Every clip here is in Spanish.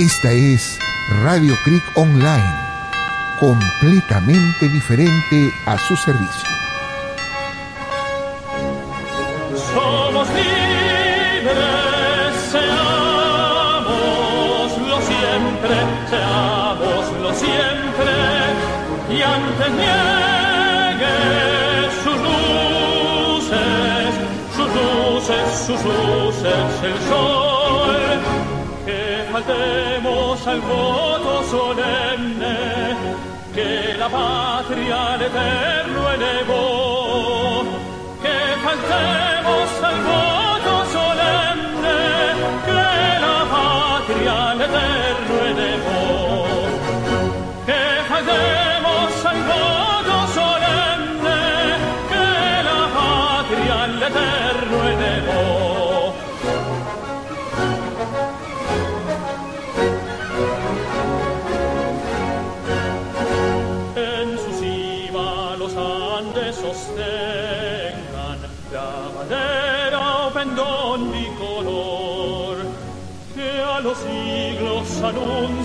Esta es Radio Creek Online, completamente diferente a su servicio. Somos libres, seámoslo siempre, seámoslo siempre, y antes niegue sus luces, sus luces, sus luces, el sol, que faltemos al voto solemne, que la patria al eterno elevó que faltemos al voto solemne que la patria al eterno elevó. Que faltemos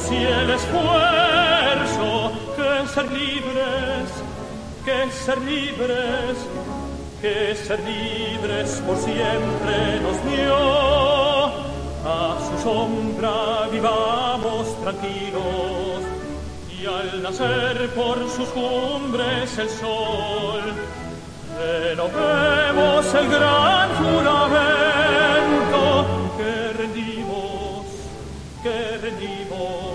anuncie el esfuerzo que ser libres, que ser libres, que ser libres por siempre nos dio. A su sombra vivamos tranquilos y al nacer por sus cumbres el sol, renovemos el gran juramento que rendimos, que rendimos,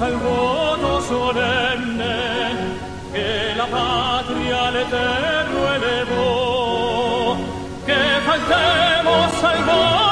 Al voto solemne, que la patria al eterno elevó. Que faltemos al voto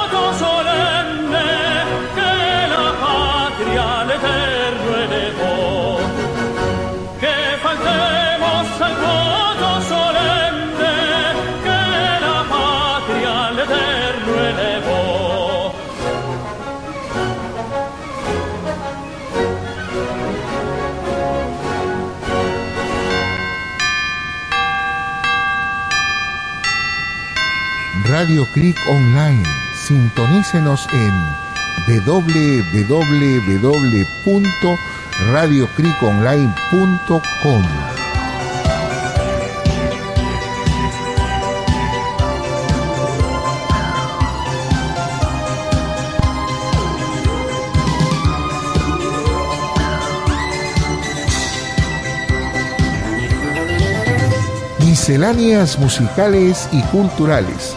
Radio Click Online. Sintonícenos en www.radioclickonline.com. Misceláneas musicales y culturales,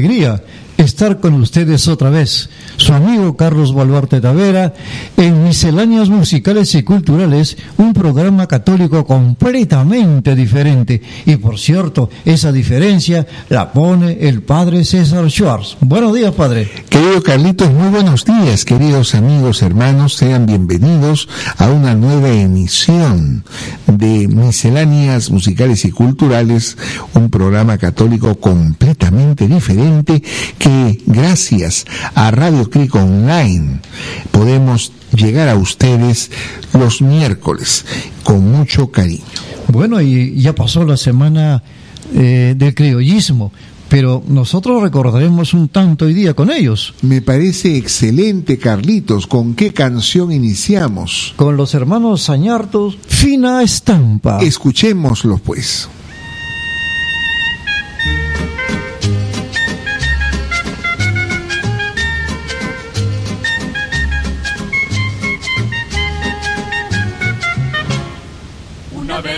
Alegría estar con ustedes otra vez. Amigo Carlos Baluarte Tavera en Misceláneas Musicales y Culturales, un programa católico completamente diferente. Y por cierto, esa diferencia la pone el padre César Schwartz. Buenos días, padre. Querido Carlitos, muy buenos días, queridos amigos, hermanos, sean bienvenidos a una nueva emisión de Misceláneas Musicales y Culturales, un programa católico completamente diferente que gracias a Radio Click Online podemos llegar a ustedes los miércoles con mucho cariño. Bueno, y ya pasó la semana eh, del criollismo. pero nosotros recordaremos un tanto hoy día con ellos. Me parece excelente, Carlitos. ¿Con qué canción iniciamos? Con los hermanos Sañartos, Fina Estampa. Escuchémoslo, pues.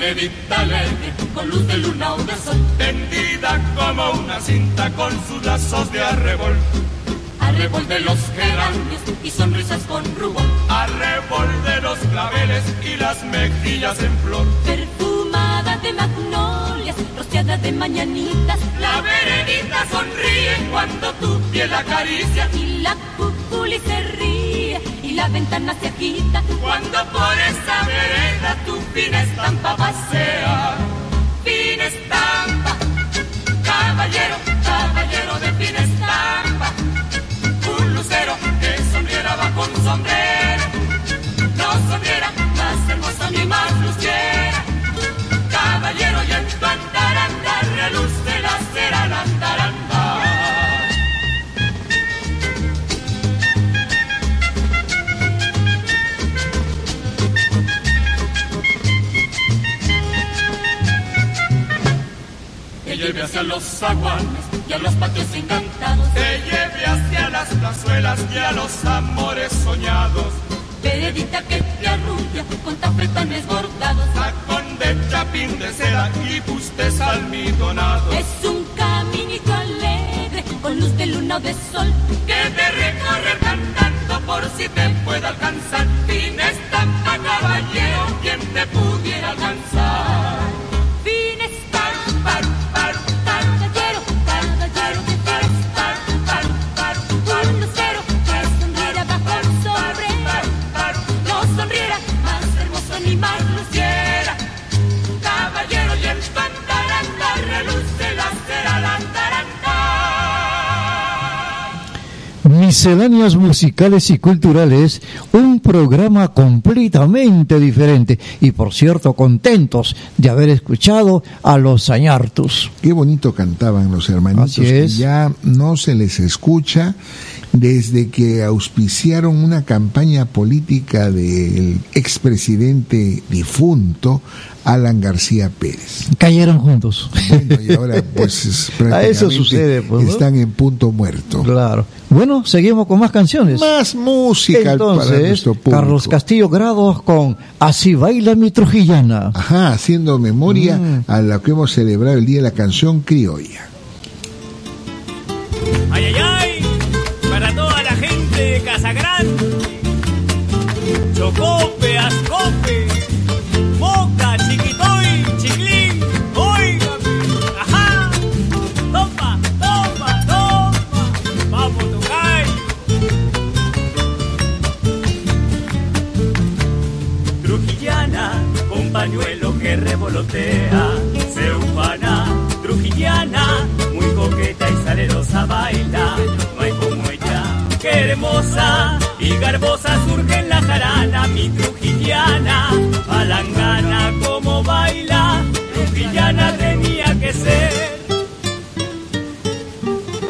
Una veredita alegre, con luz de luna o de sol, tendida como una cinta con sus lazos de arrebol. Arrebol de los geranios y sonrisas con rubor. Arrebol de los claveles y las mejillas en flor. perfumada de magnolias, rociada de mañanitas, La veredita sonríe cuando tu piel acaricia. y la cuculi se ríe, la ventana se agita, Cuando por esa vereda tu fina estampa pasea. Fina estampa, caballero, caballero de fina estampa. Un lucero que sonriera bajo un sombrero. No sonriera más hermosa ni más luciera. Caballero y en tu andaranda reluce la cera lleve hacia los zaguanes y a los patios encantados, Te lleve hacia las plazuelas y a los amores soñados. veredita que te arrulla con tafetanes bordados. Tacón de chapín de seda y bustes almidonado. Es un caminito alegre, con luz de luna o de sol, que de recorrer cantando por si te pueda alcanzar. Fina estampa, caballero, quien te pudiera alcanzar. Misceláneas musicales y culturales, un programa completamente diferente y por cierto contentos de haber escuchado a los Sañartus. Qué bonito cantaban los hermanitos. Así que ya no se les escucha desde que auspiciaron una campaña política del expresidente difunto Alan García Pérez. Cayeron juntos. Bueno, y ahora pues es A eso prácticamente sucede, pues, ¿no? están en punto muerto. Claro. Bueno, seguimos con más canciones. Más música para Entonces, nuestro público. Carlos Castillo Grados con Así baila mi trujillana. Ajá, haciendo memoria Mm. a la que hemos celebrado el Día de la Canción Criolla. Ay, ay, ay, para toda la gente de Casagrán. Chocope, Ascope, que revolotea, se ufana, trujillana, muy coqueta y salerosa baila, no hay como ella, que hermosa y garbosa surge en la jarana, mi trujillana, palangana como baila, trujillana tenía que ser.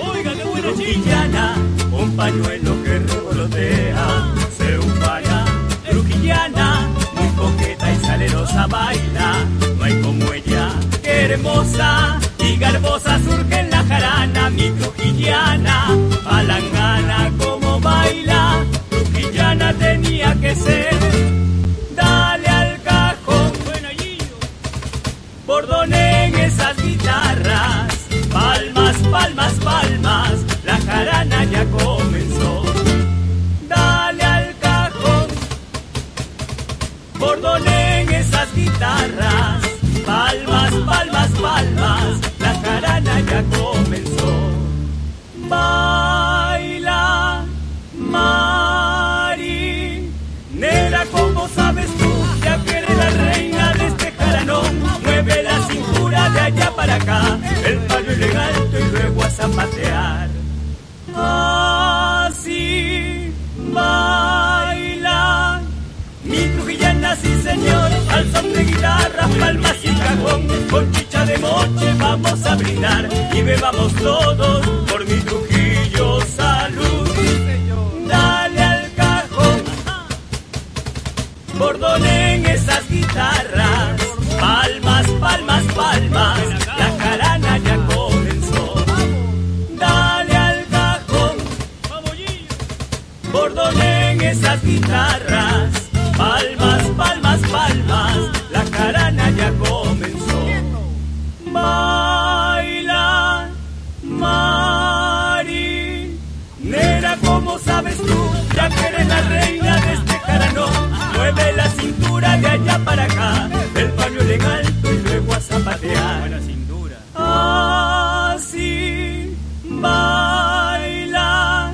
Oiga, qué buena trujillana, un pañuelo que revolotea, se ufana, trujillana, baila, no hay como ella, hermosa. Y garbosa surge en la jarana, mi trujillana, palangana como baila, trujillana tenía que ser. Dale al cajón, bueno, bordonen esas guitarras, palmas, palmas, palmas, la jarana ya comenzó. Dale al cajón, bordonen guitarras, palmas, palmas, palmas, la jarana ya comenzó. Baila, Mari, nera, como sabes tú, ya que eres la reina de este jaranón, mueve la cintura de allá para acá, el palo elegante y luego a zapatear. Así baila mi trujillana, sí señor, al son de guitarra, palmas y cajón, con chicha de moche va vamos a brindar y bebamos todos por mi Trujillo salud. Dale al cajón, bordonen esas guitarras, palmas, palmas, palmas, la carana ya comenzó. Dale al cajón, bordonen esas guitarras, palmas, palmas, palmas, la carana ya comenzó. Baila, Mari, nera, como sabes tú, ya que eres la reina de este carano, mueve la cintura de allá para acá, el pañuelo en alto y luego a zapatear. Buena cintura. Así, baila,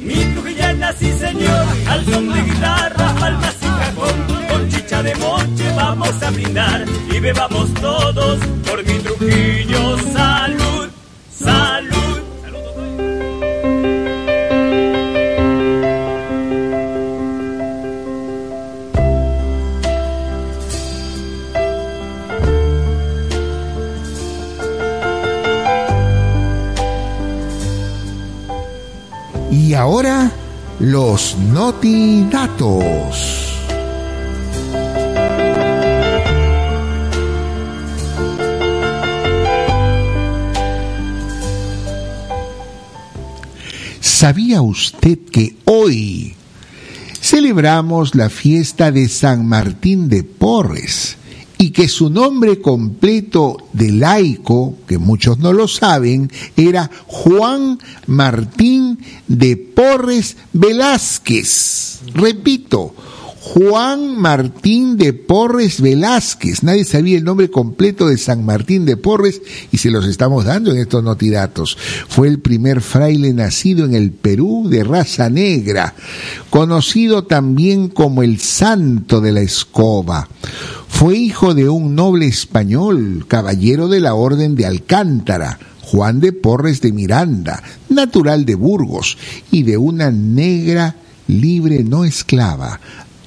mi trujillana, sí señor, al son de guitarra, palmas cajón, con chicha de moche vamos a brindar y bebamos todos por mi Trujillo salud, salud. Y ahora, los notidatos. ¿Sabía usted que hoy celebramos la fiesta de San Martín de Porres y que su nombre completo de laico, que muchos no lo saben, era Juan Martín de Porres Velázquez? Repito, Juan Martín de Porres Velázquez. Nadie sabía el nombre completo de San Martín de Porres y se los estamos dando en estos notidatos. Fue el primer fraile nacido en el Perú de raza negra, conocido también como el Santo de la Escoba. Fue hijo de un noble español, caballero de la Orden de Alcántara, Juan de Porres de Miranda, natural de Burgos, y de una negra libre no esclava,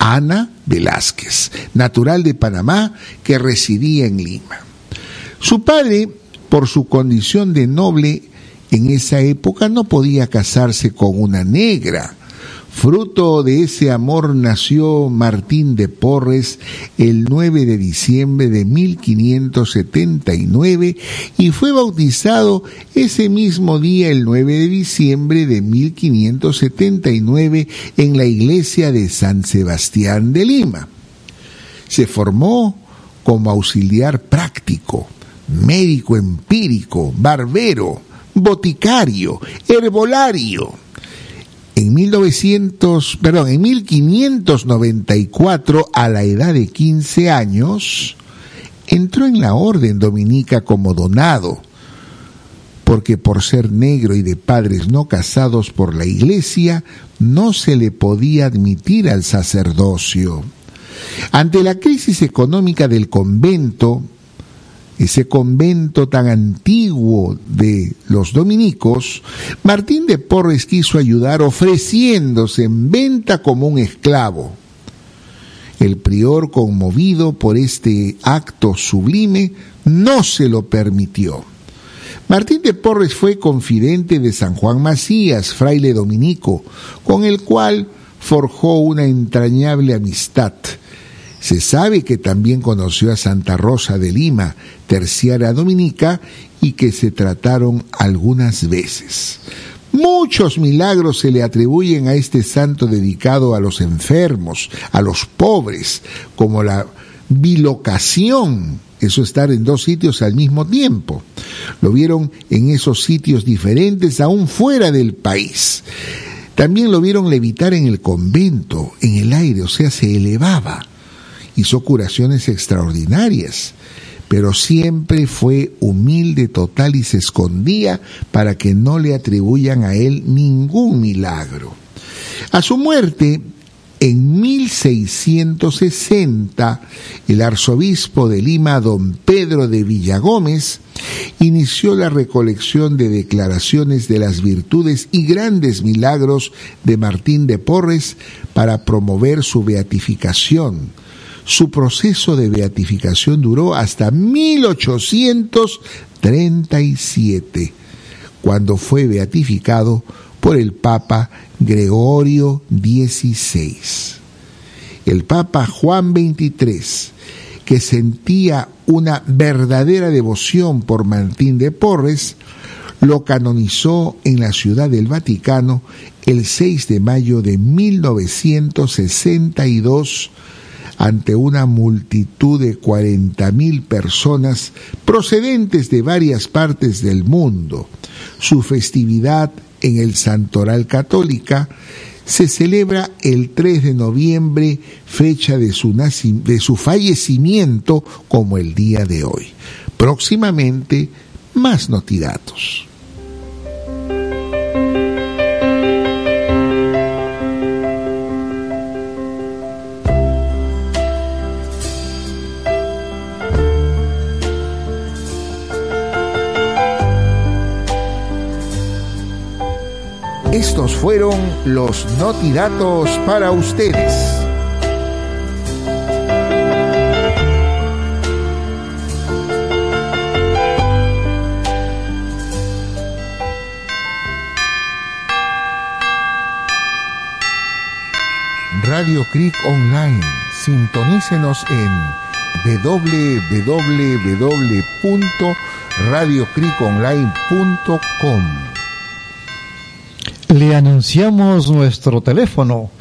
Ana Velázquez, natural de Panamá, que residía en Lima. Su padre, por su condición de noble, en esa época no podía casarse con una negra. Fruto de ese amor nació Martín de Porres el 9 de diciembre de 1579 y fue bautizado ese mismo día el 9 de diciembre de 1579 en la iglesia de San Sebastián de Lima. Se formó como auxiliar práctico, médico empírico, barbero, boticario, herbolario en 1900, perdón, en 1594, a la edad de 15 años, entró en la orden dominica como donado, porque por ser negro y de padres no casados por la iglesia, no se le podía admitir al sacerdocio. Ante la crisis económica del convento, ese convento tan antiguo de los dominicos, Martín de Porres quiso ayudar ofreciéndose en venta como un esclavo. El prior, conmovido por este acto sublime, no se lo permitió. Martín de Porres fue confidente de San Juan Macías, fraile dominico, con el cual forjó una entrañable amistad se sabe que también conoció a Santa Rosa de Lima, terciaria dominica, y que se trataron algunas veces. Muchos milagros se le atribuyen a este santo dedicado a los enfermos, a los pobres, como la bilocación, eso estar en dos sitios al mismo tiempo. Lo vieron en esos sitios diferentes, aún fuera del país. También lo vieron levitar en el convento, en el aire, o sea, se elevaba hizo curaciones extraordinarias, pero siempre fue humilde total y se escondía para que no le atribuyan a él ningún milagro. A su muerte, en 1660, el arzobispo de Lima, don Pedro de Villagómez, inició la recolección de declaraciones de las virtudes y grandes milagros de Martín de Porres para promover su beatificación su proceso de beatificación duró hasta 1836 37, cuando fue beatificado por el Papa Gregorio XVI. El Papa Juan XXIII, que sentía una verdadera devoción por Martín de Porres, lo canonizó en la Ciudad del Vaticano el 6 de mayo de 1962 ante una multitud de 40.000 personas procedentes de varias partes del mundo. Su festividad en el Santoral Católica se celebra el 3 de noviembre, fecha de su, de su fallecimiento, como el día de hoy. Próximamente, más notidatos. Estos fueron los notidatos para ustedes. Radio Creek Online. Sintonícenos en www.radiocreekonline.com le anunciamos nuestro teléfono,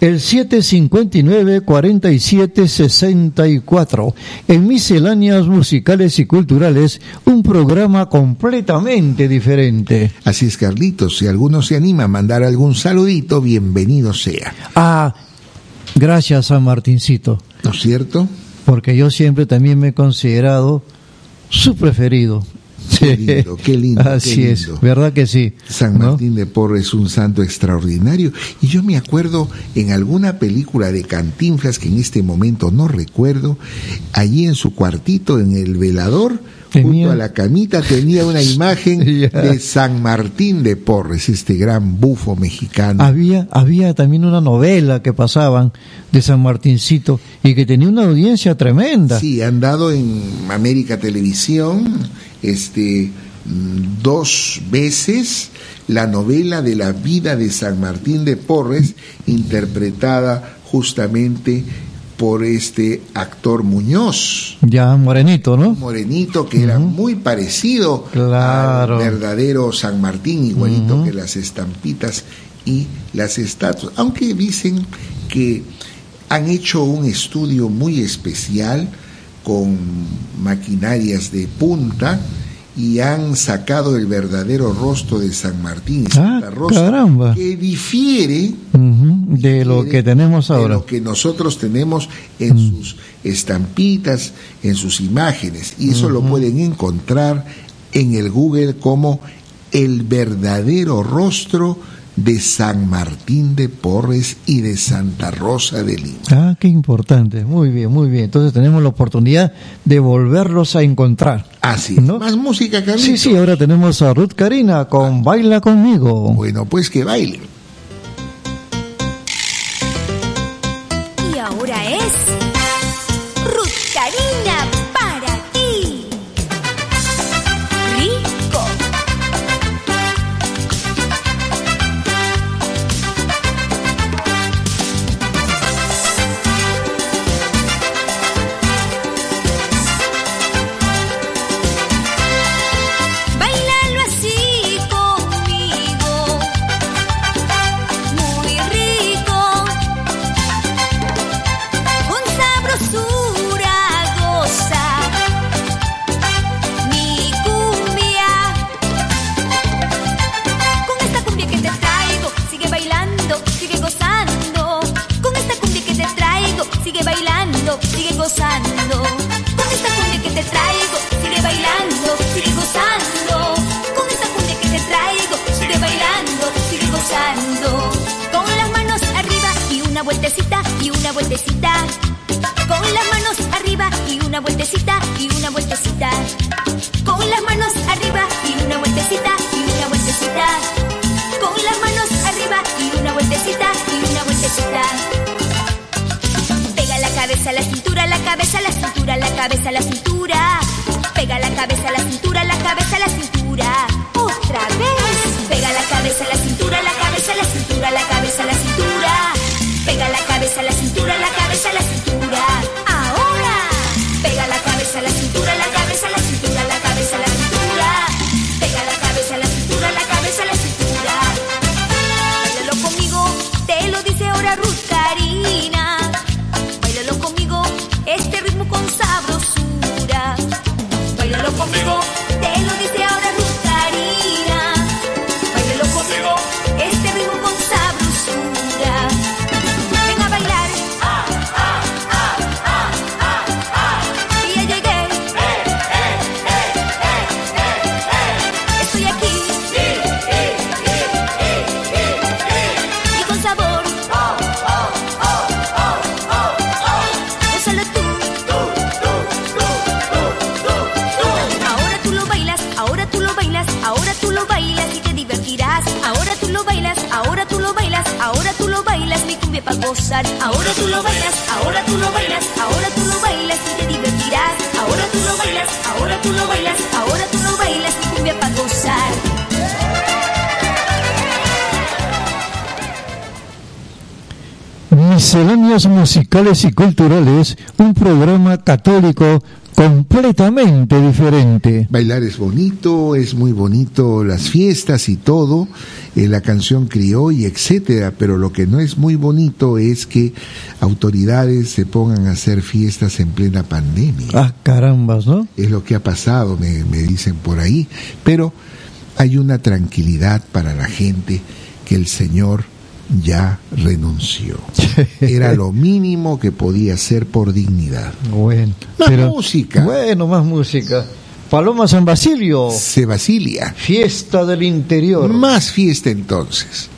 el 759-4764, en Misceláneas Musicales y Culturales, un programa completamente diferente. Así es, Carlitos, si alguno se anima a mandar algún saludito, bienvenido sea. Ah, gracias San Martincito. ¿No es cierto? Porque yo siempre también me he considerado su preferido. Qué lindo, qué lindo. Así es, ¿verdad que sí? San Martín de Porres es un santo extraordinario. Y yo me acuerdo en alguna película de Cantinflas, que en este momento no recuerdo, allí en su cuartito, en el velador, junto a la camita tenía una imagen de San Martín de Porres, este gran bufo mexicano. Había, había también una novela que pasaban de San Martincito y que tenía una audiencia tremenda. Sí, han dado en América Televisión este, mm, dos veces la novela de la vida de San Martín de Porres, interpretada justamente por este actor Muñoz. Ya, morenito, ¿no? Morenito que era muy parecido al verdadero San Martín, igualito que las estampitas y las estatuas. Aunque dicen que han hecho un estudio muy especial con maquinarias de punta y han sacado el verdadero rostro de San Martín ah, Rosa que difiere de lo que tenemos ahora de lo que nosotros tenemos en sus estampitas en sus imágenes. Y eso lo pueden encontrar en el Google como el verdadero rostro de San Martín de Porres y de Santa Rosa de Lima. Ah, qué importante. Muy bien, muy bien. Entonces tenemos la oportunidad de volverlos a encontrar. Así ¿no? Más música, Carlitos. Sí, sí, ahora tenemos a Ruth Karina con Baila conmigo. Bueno, pues que baile. musicales y culturales, un programa católico completamente diferente. Bailar es bonito, es muy bonito las fiestas y todo, eh, la canción crió y etcétera, pero lo que no es muy bonito es que autoridades se pongan a hacer fiestas en plena pandemia. Ah, carambas, ¿no? Es lo que ha pasado, me, me dicen por ahí, pero hay una tranquilidad para la gente que el Señor ya renunció. Era lo mínimo que podía hacer por dignidad. Bueno, más pero, música. Bueno, más música. Paloma San Basilio. Se Basilia. Fiesta del interior. Más fiesta entonces.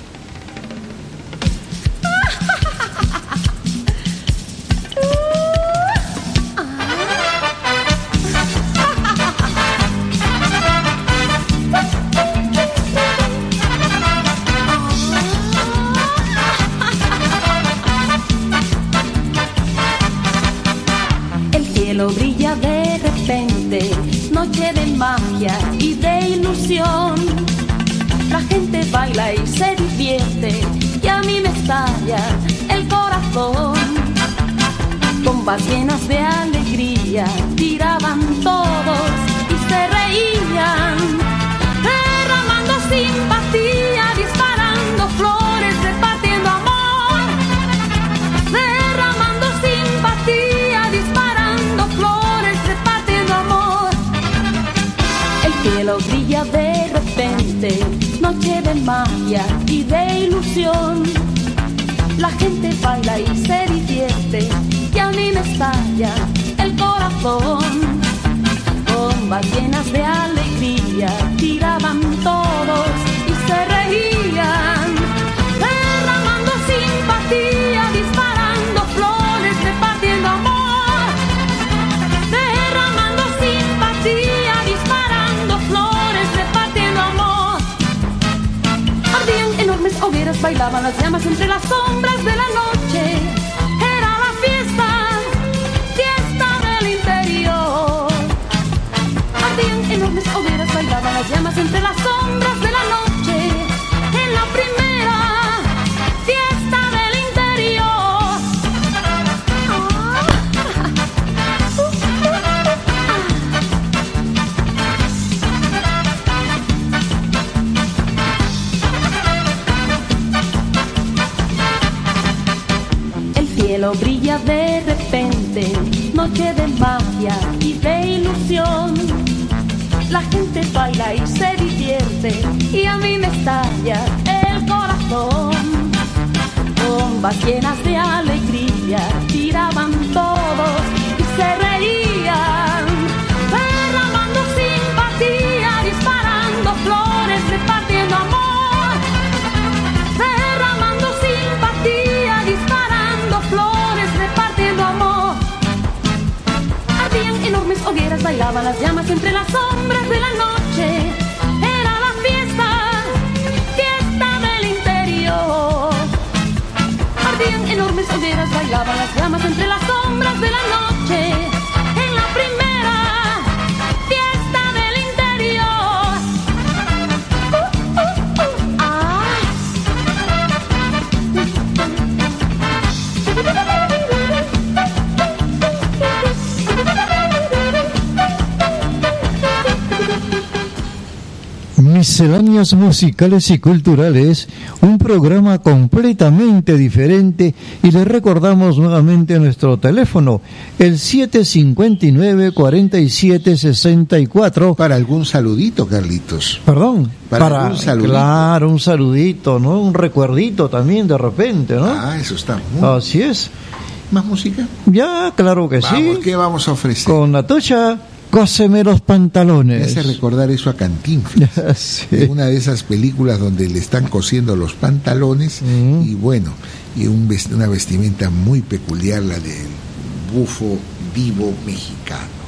musicales y culturales, un programa completamente diferente y le recordamos nuevamente nuestro teléfono, el 759-4764. Para algún saludito, Carlitos. Perdón. Para, para algún saludito. Claro, un saludito, ¿no? Un recuerdito también de repente, ¿no? Ah, eso está. Así es. ¿Más música? Ya, claro que vamos, sí. ¿Qué vamos a ofrecer? Con Natocha cóseme los pantalones. Me hace recordar eso a Cantinflas. Ah, sí. Una de esas películas donde le están cosiendo los pantalones y bueno, y un una vestimenta muy peculiar, la del bufo vivo mexicano.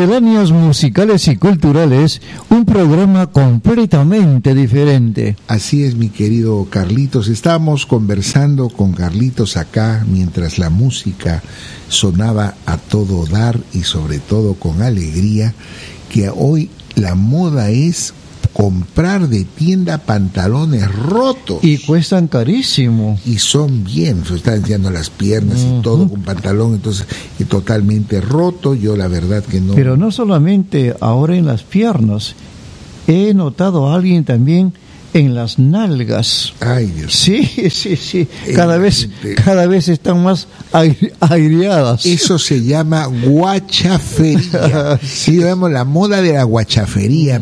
Musicales y culturales, un programa completamente diferente. Así es, mi querido Carlitos. Estamos conversando con Carlitos acá mientras la música sonaba a todo dar y sobre todo con alegría, que hoy la moda es comprar de tienda pantalones rotos. Y cuestan carísimo. Y son bien, se están enseñando las piernas y todo con pantalón, entonces y totalmente roto. Yo la verdad que no. Pero no solamente ahora en las piernas, he notado a alguien también en las nalgas. Ay, Dios. Sí, sí, sí. Cada vez, cada vez están más aire- aireadas. Eso se llama guachafería. Sí, vemos la moda de la guachafería.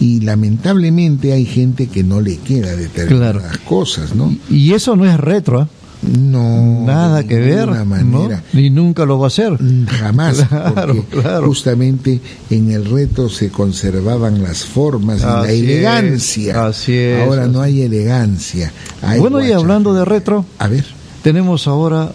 Y lamentablemente hay gente que no le queda determinadas Claro. cosas, ¿no? Y eso no es retro, ¿ah? No. nada que ver, manera. Ni nunca lo va a hacer. Mm, Jamás, Claro, porque claro. justamente en el reto se conservaban las formas y la es, elegancia. así es, Ahora así no hay elegancia. hay bueno, y hablando de retro, A ver. tenemos ahora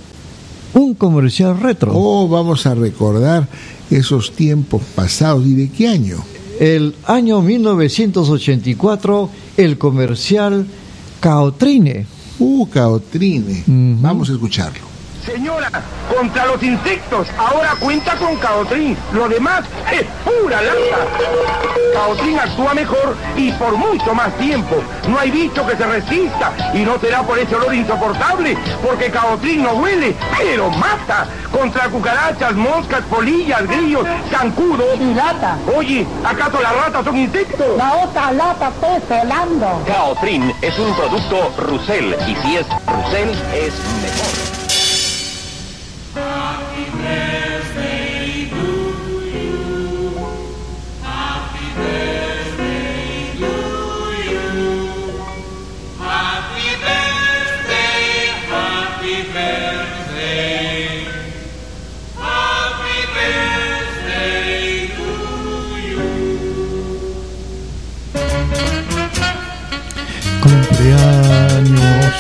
un comercial retro. Oh, vamos a recordar esos tiempos pasados. ¿Y de qué año? El año 1984, el comercial Caotrine. Uh, Caotrine. Vamos a escucharlo. Señora, contra los insectos, ahora cuenta con Caotrin. Lo demás es pura lata. Caotrin actúa mejor y por mucho más tiempo. No hay bicho que se resista y no será por ese olor insoportable, porque Caotrin no huele, pero mata. Contra cucarachas, moscas, polillas, grillos, zancudos. Y lata. Oye, ¿acaso las ratas son insectos? La otra lata pez helando. Caotrin es un producto Rusel y si es Rusel es mejor.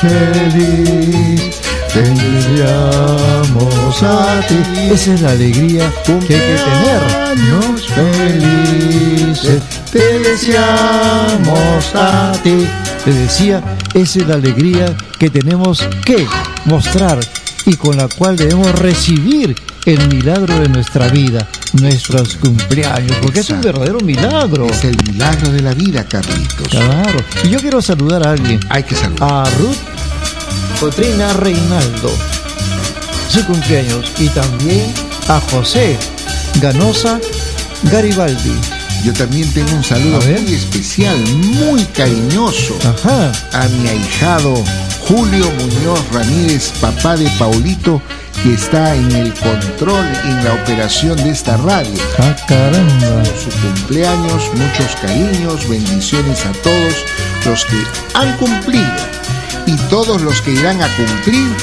Feliz, te deseamos a ti. Esa es la alegría que hay que tener. Cumpleaños felices, Te deseamos a ti. Te decía, esa es la alegría que tenemos que mostrar y con la cual debemos recibir el milagro de nuestra vida, nuestros cumpleaños, porque es un verdadero milagro. Es el milagro de la vida, Carlitos. Claro. Y yo quiero saludar a alguien. Hay que saludar. a Ruth Cotrina Reinaldo, su cumpleaños, y también a José Ganosa Garibaldi. Yo también tengo un saludo muy especial, muy cariñoso Ajá, a mi ahijado Julio Muñoz Ramírez, papá de Paulito, que está en el control y en la operación de esta radio. ah, caramba. Su cumpleaños, muchos cariños, bendiciones a todos los que han cumplido y todos los que irán a cumplir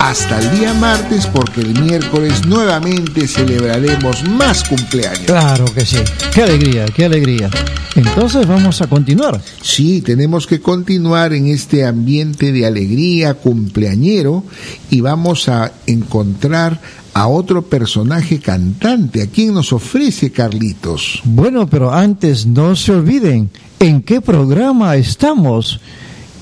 hasta el día martes, porque el miércoles nuevamente celebraremos más cumpleaños. Claro que sí. Qué alegría, qué alegría. Entonces vamos a continuar. Sí, tenemos que continuar en este ambiente de alegría cumpleañero y vamos a encontrar a otro personaje cantante. ¿A quién nos ofrece Carlitos? Bueno, pero antes no se olviden en qué programa estamos.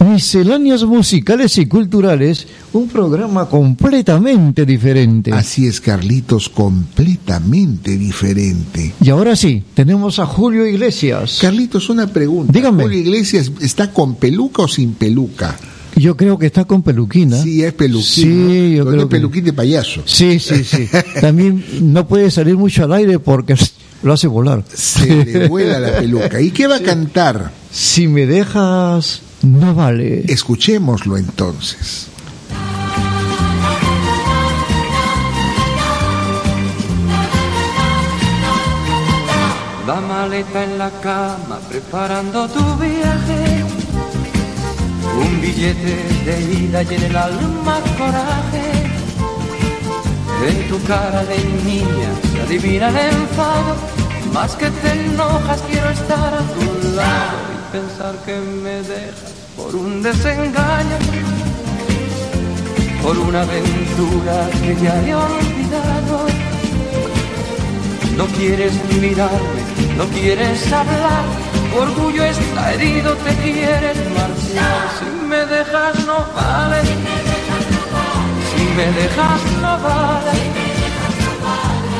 Misceláneas musicales y culturales, un programa completamente diferente. Así es, Carlitos, completamente diferente. Y ahora sí, tenemos a Julio Iglesias. Carlitos, una pregunta. Dígame. ¿Julio Iglesias está con peluca o sin peluca? Yo creo que está con peluquina. Sí, es peluquín. Sí, yo creo es que- peluquín de payaso. Sí, sí, sí. También no puede salir mucho al aire porque lo hace volar. Se le vuela la peluca. ¿Y qué va a cantar? Si me dejas, no vale. Escuchémoslo entonces. Va maleta en la cama preparando tu viaje. Un billete de ida y en el alma coraje. En tu cara de niña se adivina el enfado. Más que te enojas quiero estar a tu lado pensar que me dejas por un desengaño. Por una aventura que ya he olvidado. No quieres mirarme, no quieres hablar, tu orgullo está herido, te quieres marchar. Si me dejas no vale, si me dejas no vale.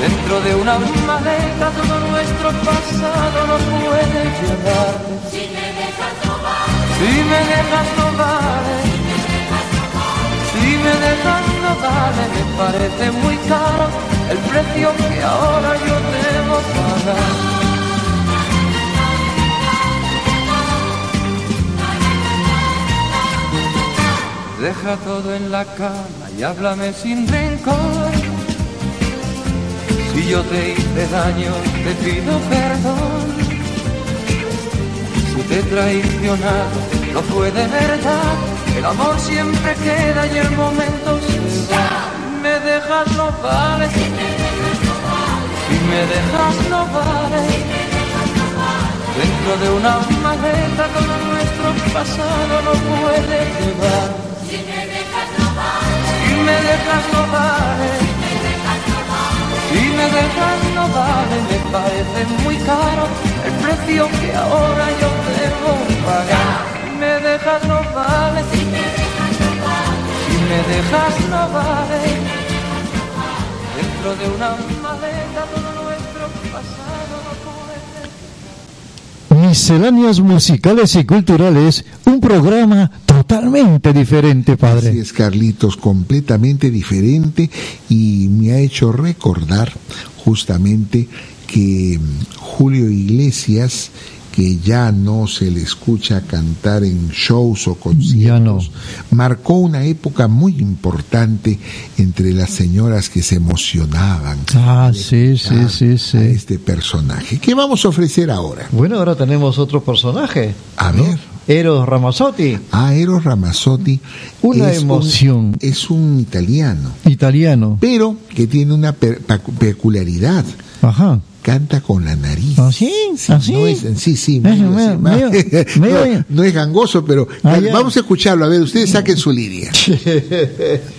Dentro de una maleta todo nuestro pasado no puede llevarte. Si me dejas vale. Si me dejas vale. Si me dejas no vale, me parece muy caro el precio que ahora yo debo pagar. Deja todo en la cama y háblame sin rencor. Si yo te hice daño, te pido perdón. Si te he traicionado, no fue de verdad. El amor siempre queda y el momento se va. Me dejas no vale. Si me dejas no vale. Dentro de una maleta todo nuestro pasado no puede llevar. Si me dejas no vale. Si me dejas no vale. Me dejas no vale, me parece muy caro el precio que ahora yo debo pagar. Si me dejas no vale. Si me dejas no vale. Si me dejas no vale. Dentro de una maleta todo nuestro pasado no puede. Misceláneas musicales y culturales, un programa totalmente diferente, padre. Así es, Carlitos, completamente diferente y me ha hecho recordar justamente que mm, Julio Iglesias, que ya no se le escucha cantar en shows o conciertos, marcó una época muy importante entre las señoras que se emocionaban. Ah, sí, sí, sí, sí. a este personaje. ¿Qué vamos a ofrecer ahora? Bueno, ahora tenemos otro personaje. A ¿no? ver. Eros Ramazzotti, Ah, Eros Ramazzotti Una es un- emoción. es un italiano, italiano. pero que tiene una per- peculiaridad. Ajá. Canta con la nariz. ¿Ah, sí? ¿Ah, sí? No es, sí, sí, medio medio- medio- no, no es gangoso, pero Ah, vamos a escucharlo. A ver, ustedes saquen su línea.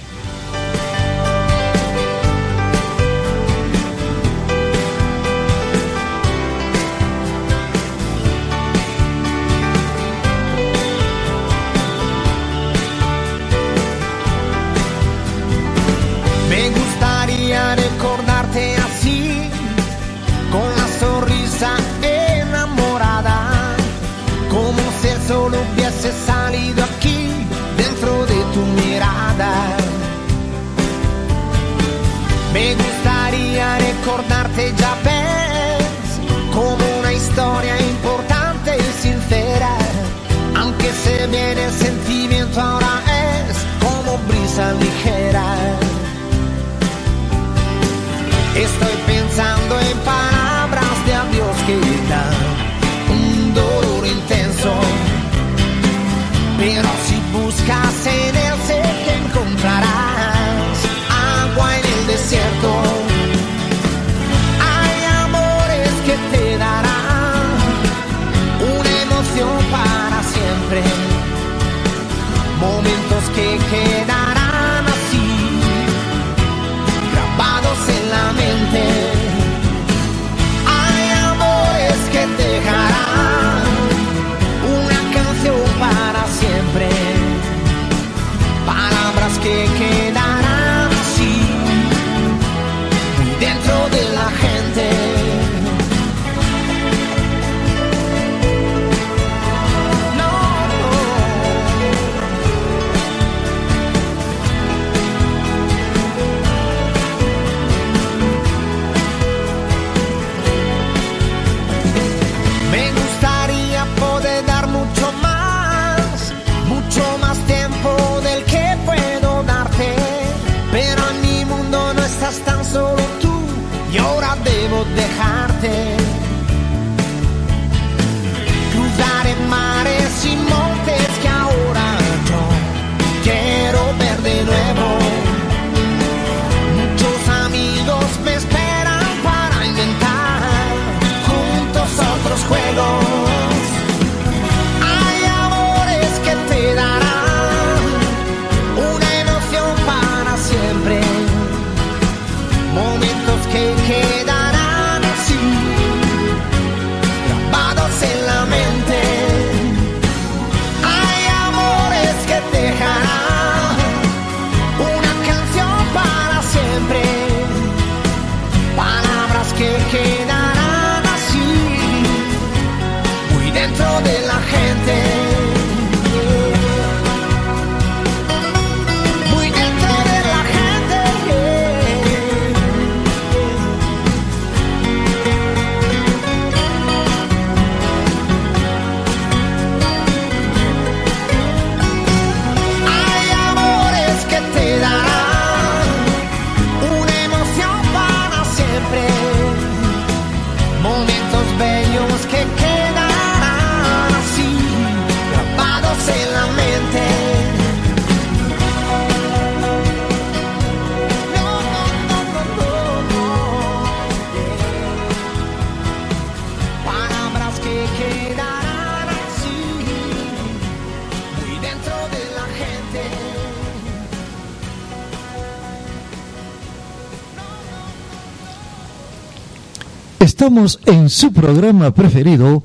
Estamos en su programa preferido,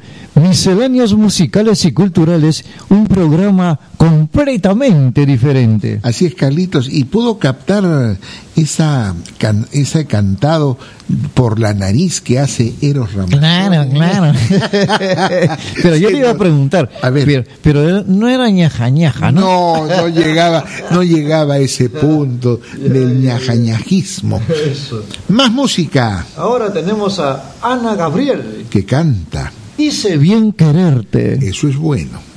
Misceláneos Musicales y Culturales, un programa completamente diferente. Así es, Carlitos, y pudo captar esa can- ese cantado por la nariz que hace Eros Ramazzotti. Claro, claro. pero yo Sí, le iba a preguntar, A ver. pero, pero no era ñaja ñaja, ¿no? No, no llegaba, no llegaba a ese punto del ñajañajismo. Más música Ahora tenemos a Ana Gabriel. que canta. Dice bien quererte. Eso es bueno.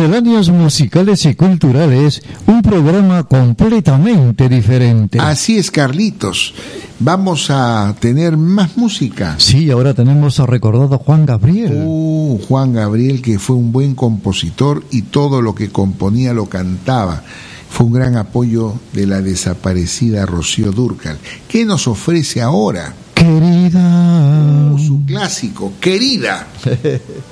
Misceláneos musicales y culturales, un programa completamente diferente. Así es, Carlitos. Vamos a tener más música. Sí, ahora tenemos a recordado Juan Gabriel. Uh, Juan Gabriel, que fue un buen compositor y todo lo que componía lo cantaba. Fue un gran apoyo de la desaparecida Rocío Durcal. ¿Qué nos ofrece ahora? Querida. Uh, su clásico, querida.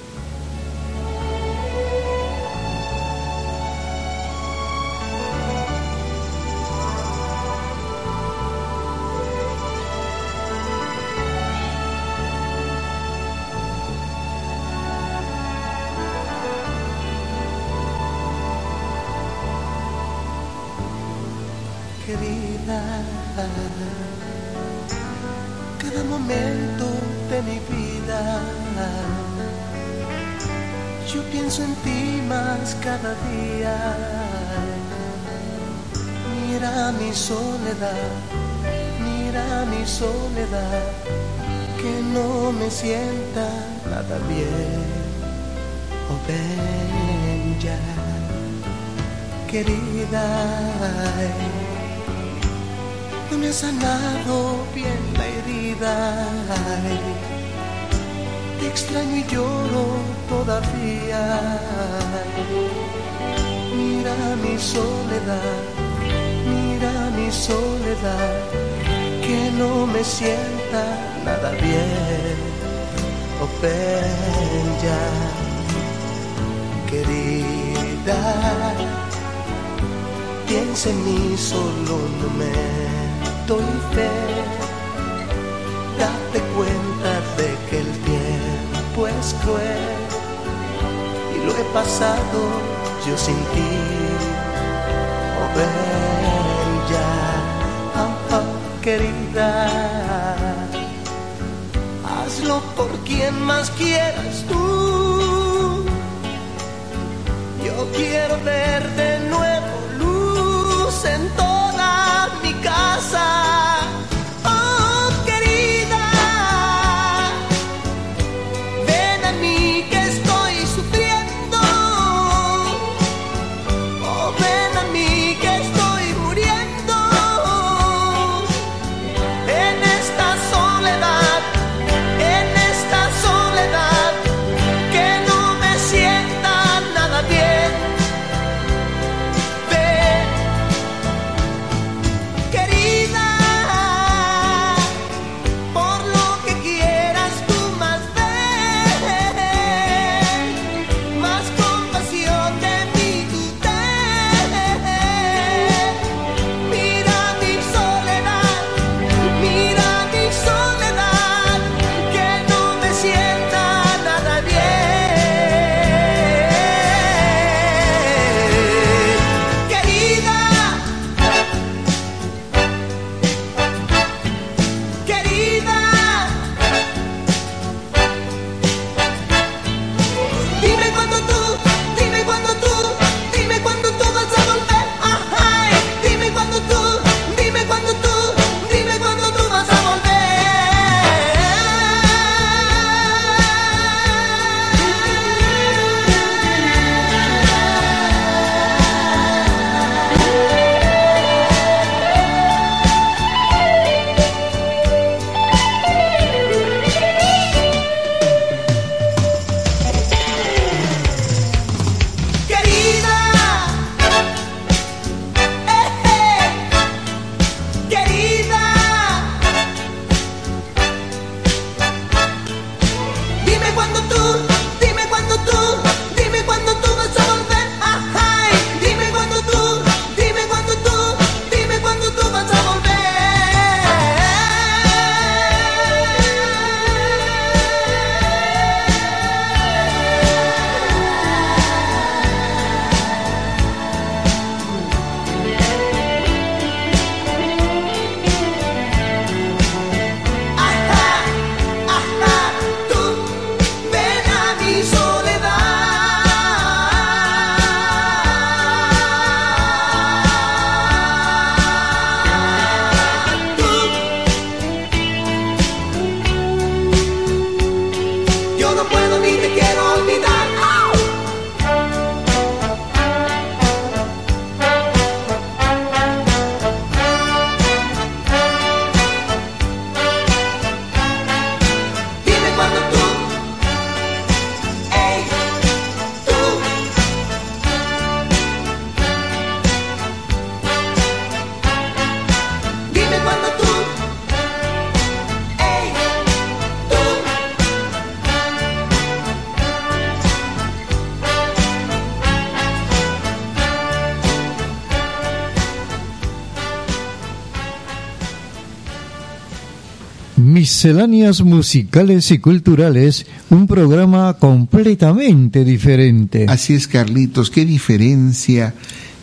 Misceláneas musicales y culturales, un programa completamente diferente. Así es, Carlitos, qué diferencia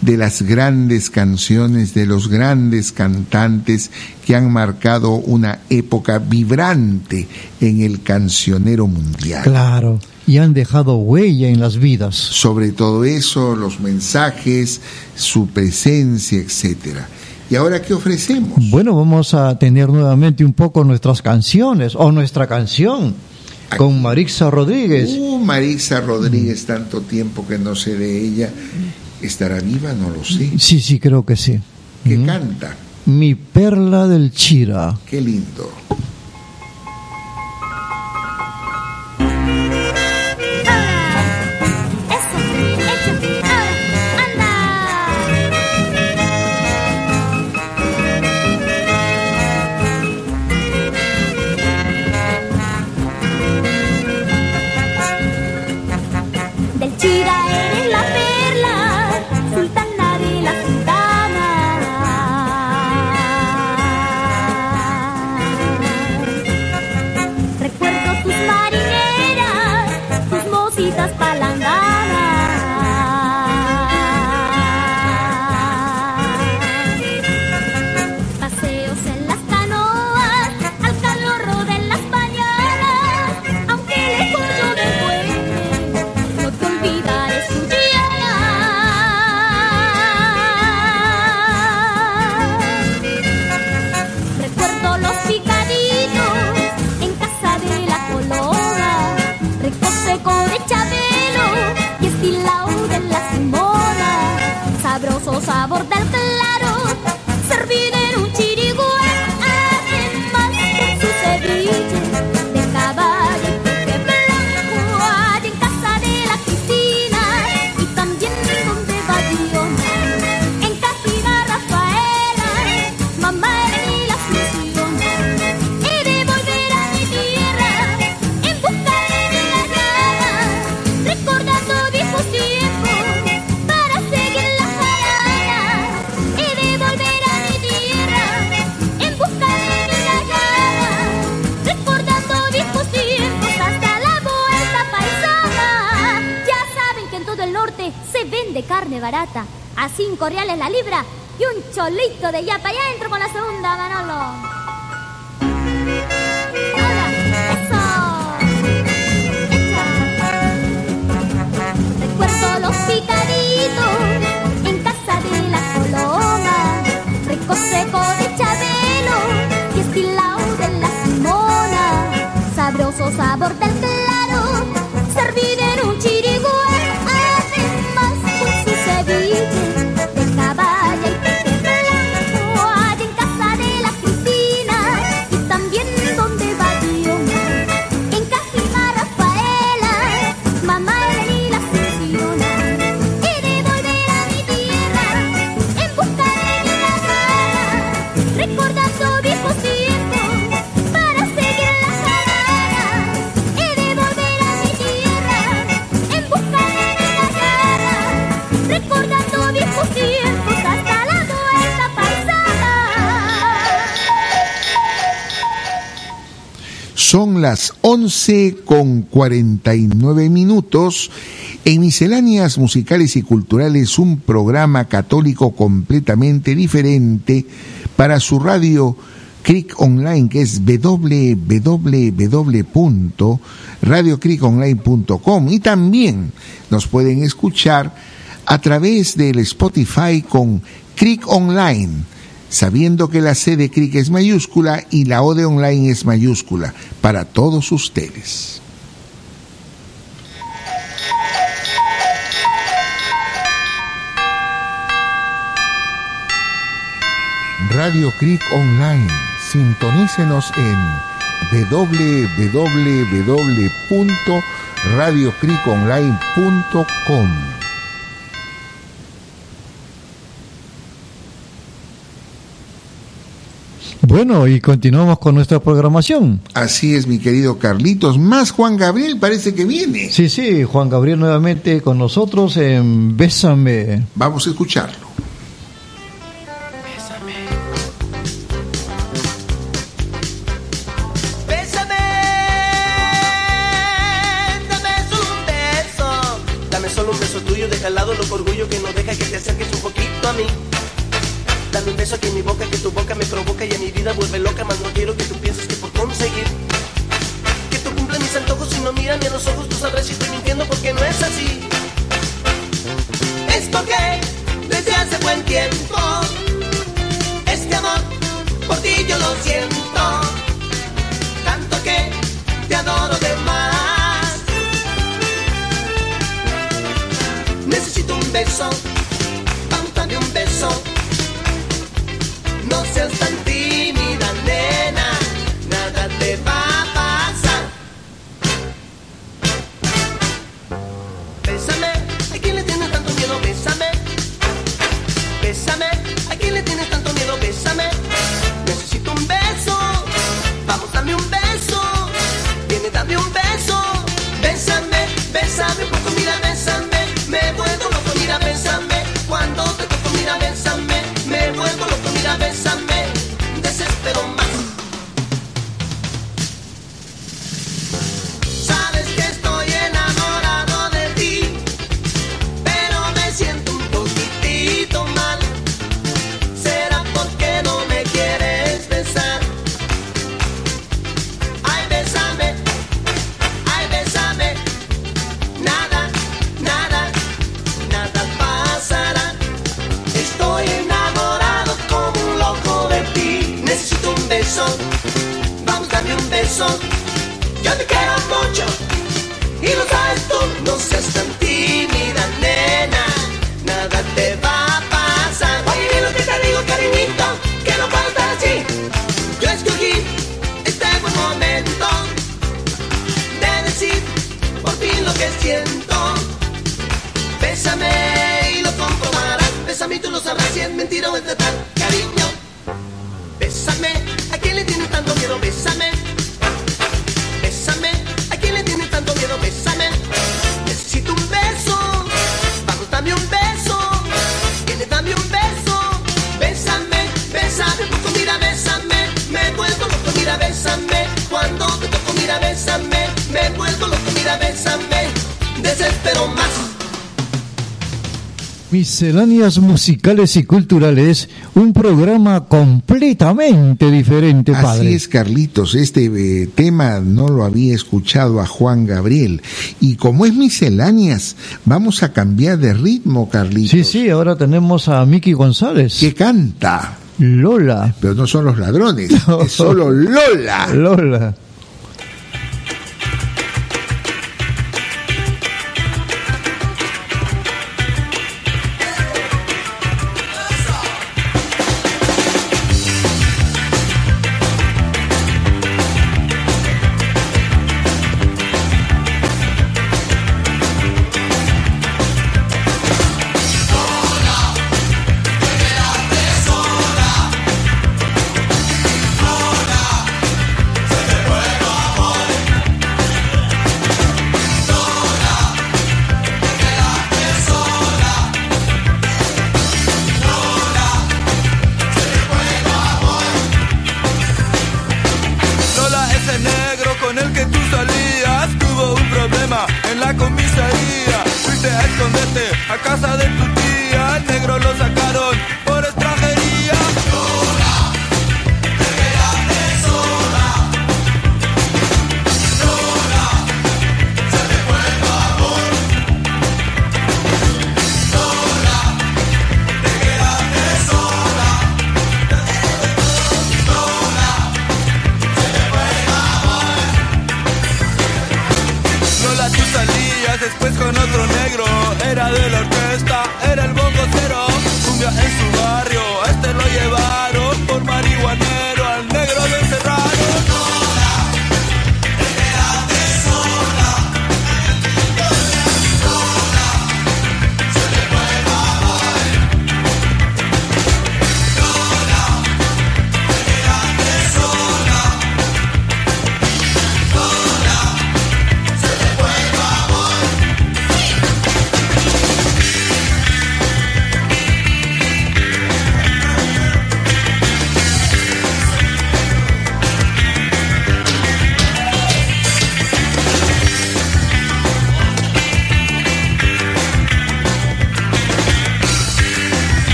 de las grandes canciones, de los grandes cantantes que han marcado una época vibrante en el cancionero mundial. Claro, y han dejado huella en las vidas. Sobre todo eso, los mensajes, su presencia, etcétera. ¿Y ahora qué ofrecemos? Bueno, vamos a tener nuevamente un poco nuestras canciones o nuestra canción con Marixa Rodríguez. Uh, Marixa Rodríguez, tanto tiempo que no sé de ella. ¿Estará viva? No lo sé. Sí, sí, creo que sí. ¿Qué canta? Mi perla del Chira. Qué lindo. 11 con 49 minutos en Misceláneas Musicales y Culturales, un programa católico completamente diferente para su radio Cric Online, que es www.radiocriconline.com y también nos pueden escuchar a través del Spotify con Cric Online sabiendo que la C de CRIC es mayúscula y la O de online es mayúscula para todos ustedes. Radio Creek Online. Sintonícenos en www.radiocriconline.com. Bueno, y continuamos con nuestra programación. Así es, mi querido Carlitos. Más Juan Gabriel parece que viene. Sí, sí, Juan Gabriel nuevamente con nosotros en Bésame. Vamos a escucharlo. Misceláneas musicales y culturales, un programa completamente diferente, padre. Así es, Carlitos, este eh, tema no lo había escuchado a Juan Gabriel. Y como es misceláneas, vamos a cambiar de ritmo, Carlitos. Sí, sí, ahora tenemos a Miki González. Que canta. Lola. Pero no son los ladrones, es solo Lola. Lola.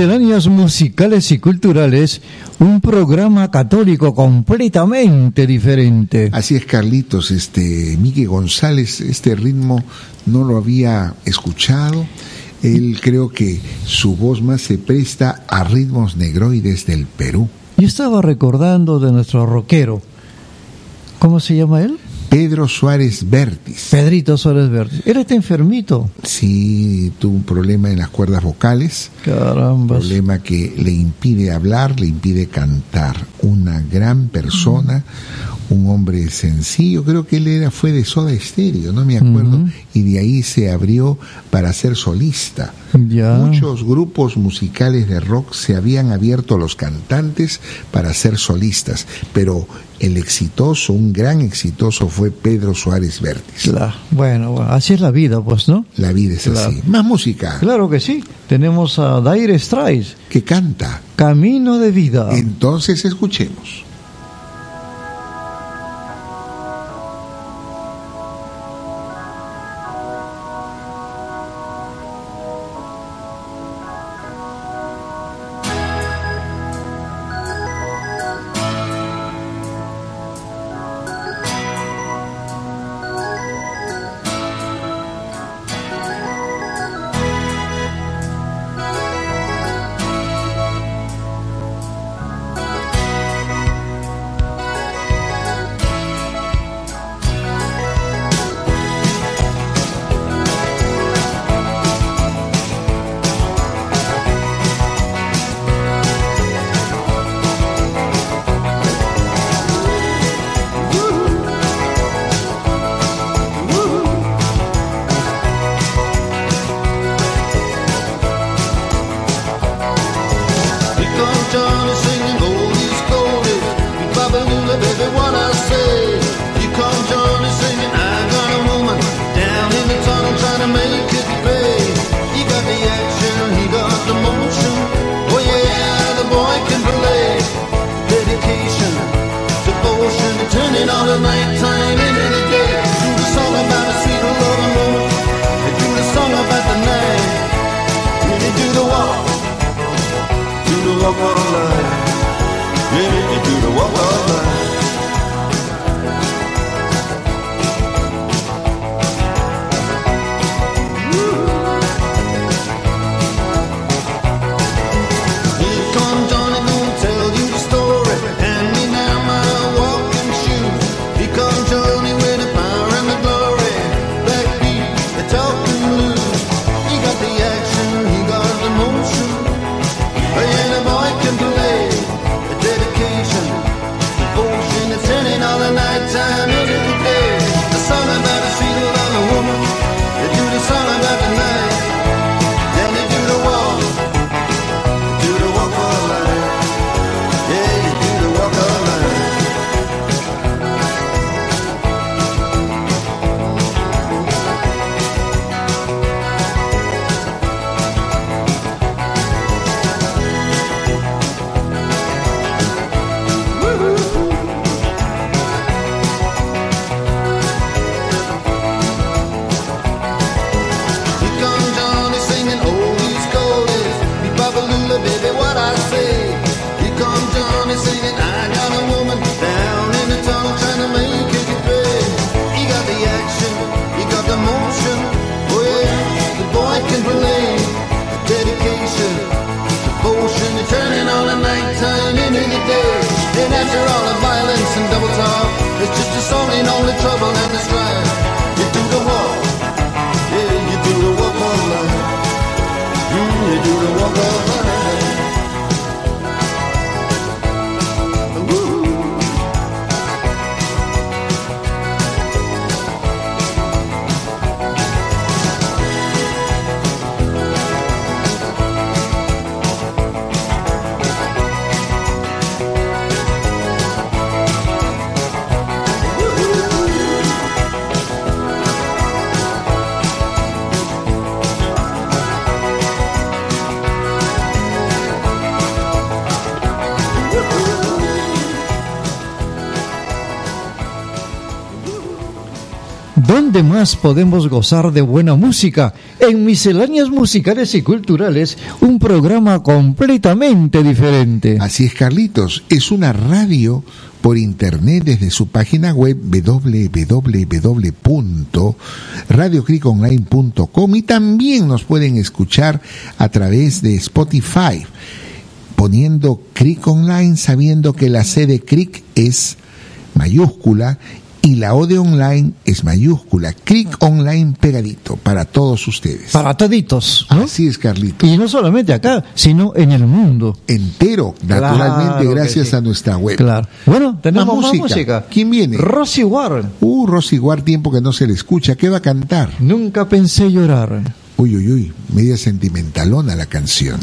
Misceláneas musicales y culturales, un programa católico completamente diferente. Así es, Carlitos, este Miguel González, este ritmo no lo había escuchado. Él creo que su voz más se presta a ritmos negroides del Perú. Yo estaba recordando de nuestro rockero. ¿Cómo se llama él? Pedro Suárez Vértiz. Pedrito Suárez Vértiz. Él está enfermito. Sí, tuvo un problema en las cuerdas vocales. Caramba. Problema que le impide hablar, le impide cantar. Una gran persona un hombre sencillo, creo que él era, fue de Soda Estéreo, no me acuerdo, y de ahí se abrió para ser solista. Ya. Muchos grupos musicales de rock se habían abierto los cantantes para ser solistas, pero el exitoso, un gran exitoso fue Pedro Suárez Vértiz. La, bueno, así es la vida, pues, ¿no? La vida es así. Más música. Claro que sí. Tenemos a Daire Straits. Que canta. Camino de vida. Entonces escuchemos. además podemos gozar de buena música en misceláneas musicales y culturales, un programa completamente diferente. Así es, Carlitos, es una radio por internet desde su página web www.radiocriconline.com y también nos pueden escuchar a través de Spotify poniendo Cric Online sabiendo que la C de Cric es mayúscula y la O de online es mayúscula. Clic online pegadito para todos ustedes. Para toditos. Así es, Carlito. Y no solamente acá, sino en el mundo. Entero, naturalmente, Claro gracias sí. a nuestra web. Claro. Bueno, tenemos más música. ¿Quién viene? Rosy Warren. Uh, Rosy War, tiempo que no se le escucha. ¿Qué va a cantar? Nunca pensé llorar. Uy, uy, uy, media sentimentalona la canción.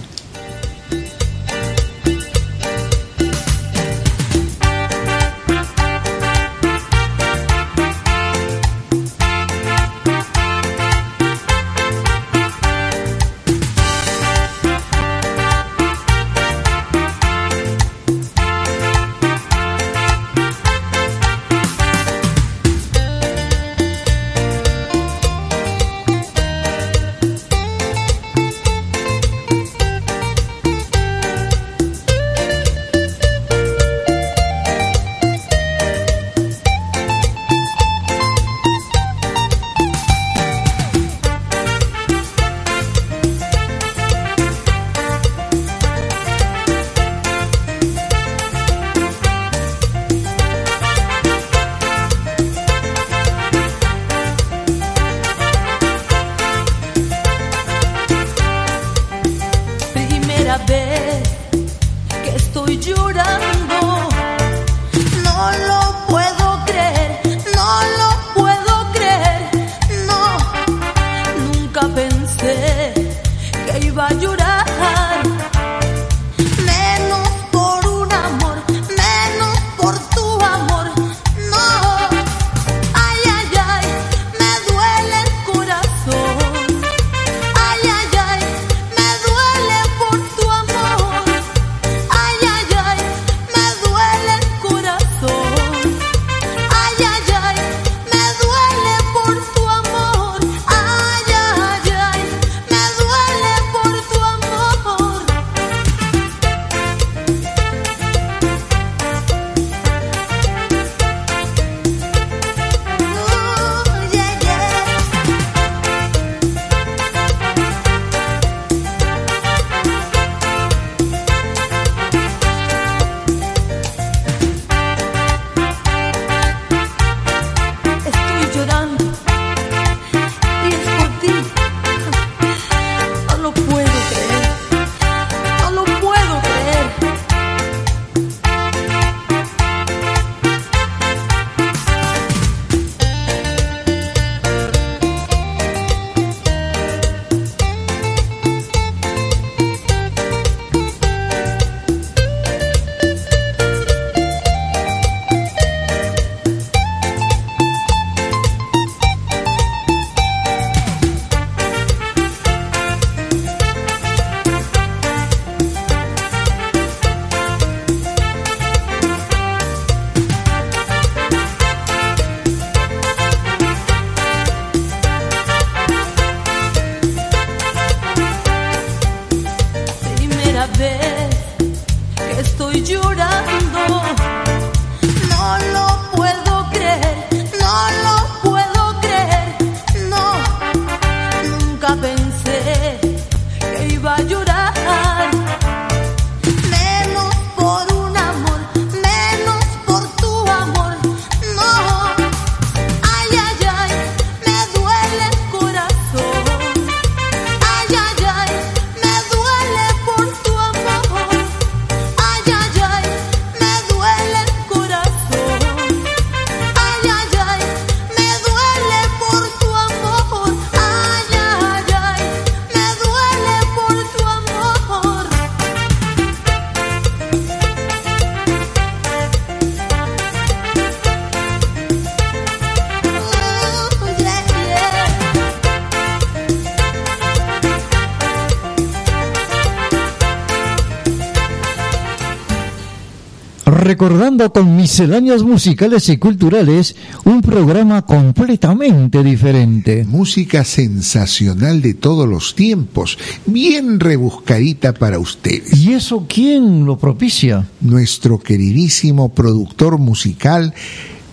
Recordando con misceláneas musicales y culturales un programa completamente diferente. Música sensacional de todos los tiempos, bien rebuscadita para ustedes. ¿Y eso quién lo propicia? Nuestro queridísimo productor musical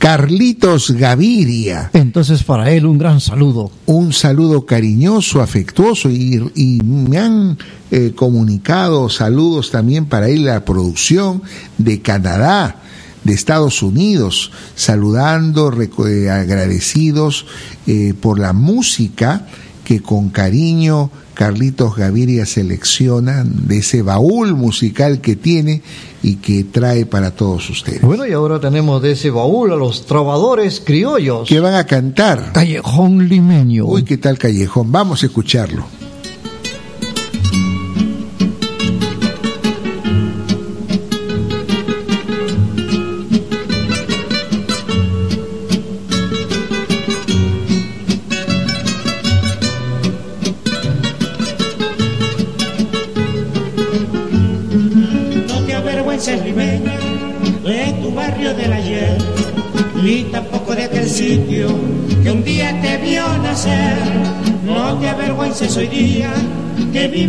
Carlitos Gaviria. Entonces para él un gran saludo. Un saludo cariñoso, afectuoso y, y me han eh, comunicado saludos también para él la producción de Canadá. de Estados Unidos, saludando, eh, agradecidos eh, por la música que con cariño Carlitos Gaviria selecciona de ese baúl musical que tiene y que trae para todos ustedes. Bueno, y ahora tenemos de ese baúl a los trovadores criollos. Que van a cantar. Callejón limeño. Uy, ¿qué tal Callejón? Vamos a escucharlo.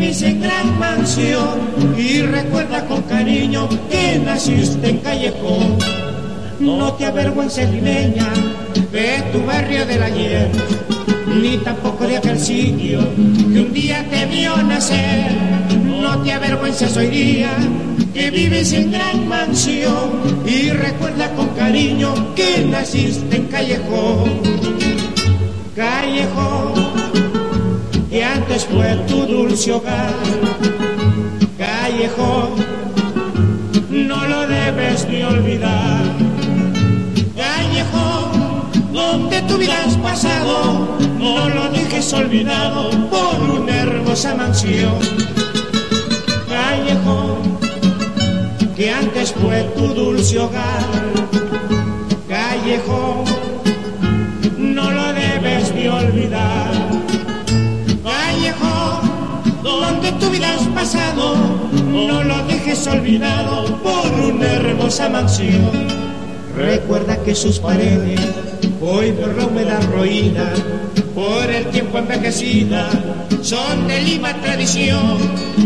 En gran mansión y recuerda con cariño que naciste en Callejón. No te avergüences, limeña, de tu barrio del ayer, ni tampoco de aquel sitio que un día te vio nacer. No te avergüences hoy día que vives en gran mansión y recuerda con cariño que naciste en Callejón. Callejón, que antes fue tu dulce hogar. Callejón, no lo debes ni olvidar. Callejón, donde tu vida pasado, no lo dejes olvidado por una hermosa mansión. Callejón, que antes fue tu dulce hogar. Callejón, Tu vida has pasado, no lo dejes olvidado por una hermosa mansión. Recuerda que sus paredes hoy por la humedad ruina, por el tiempo envejecida, son de lima tradición.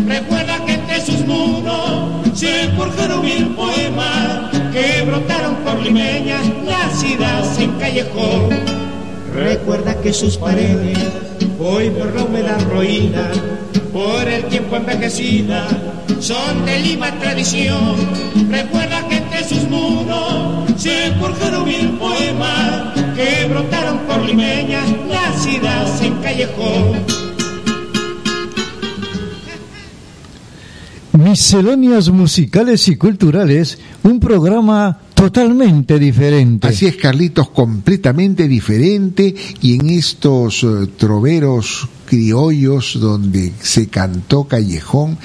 Recuerda que entre sus muros se forjaron mil poemas que brotaron por limeñas nacidas en callejón. Recuerda que sus paredes hoy por la humedad ruina, por el tiempo envejecida, son de lima tradición. Recuerda que entre sus muros se forjaron mil poemas que brotaron por limeñas nacidas en callejón. Misceláneas musicales y culturales, un programa totalmente diferente. Así es, Carlitos, completamente diferente y en estos eh, troveros criollos donde se cantó Callejón,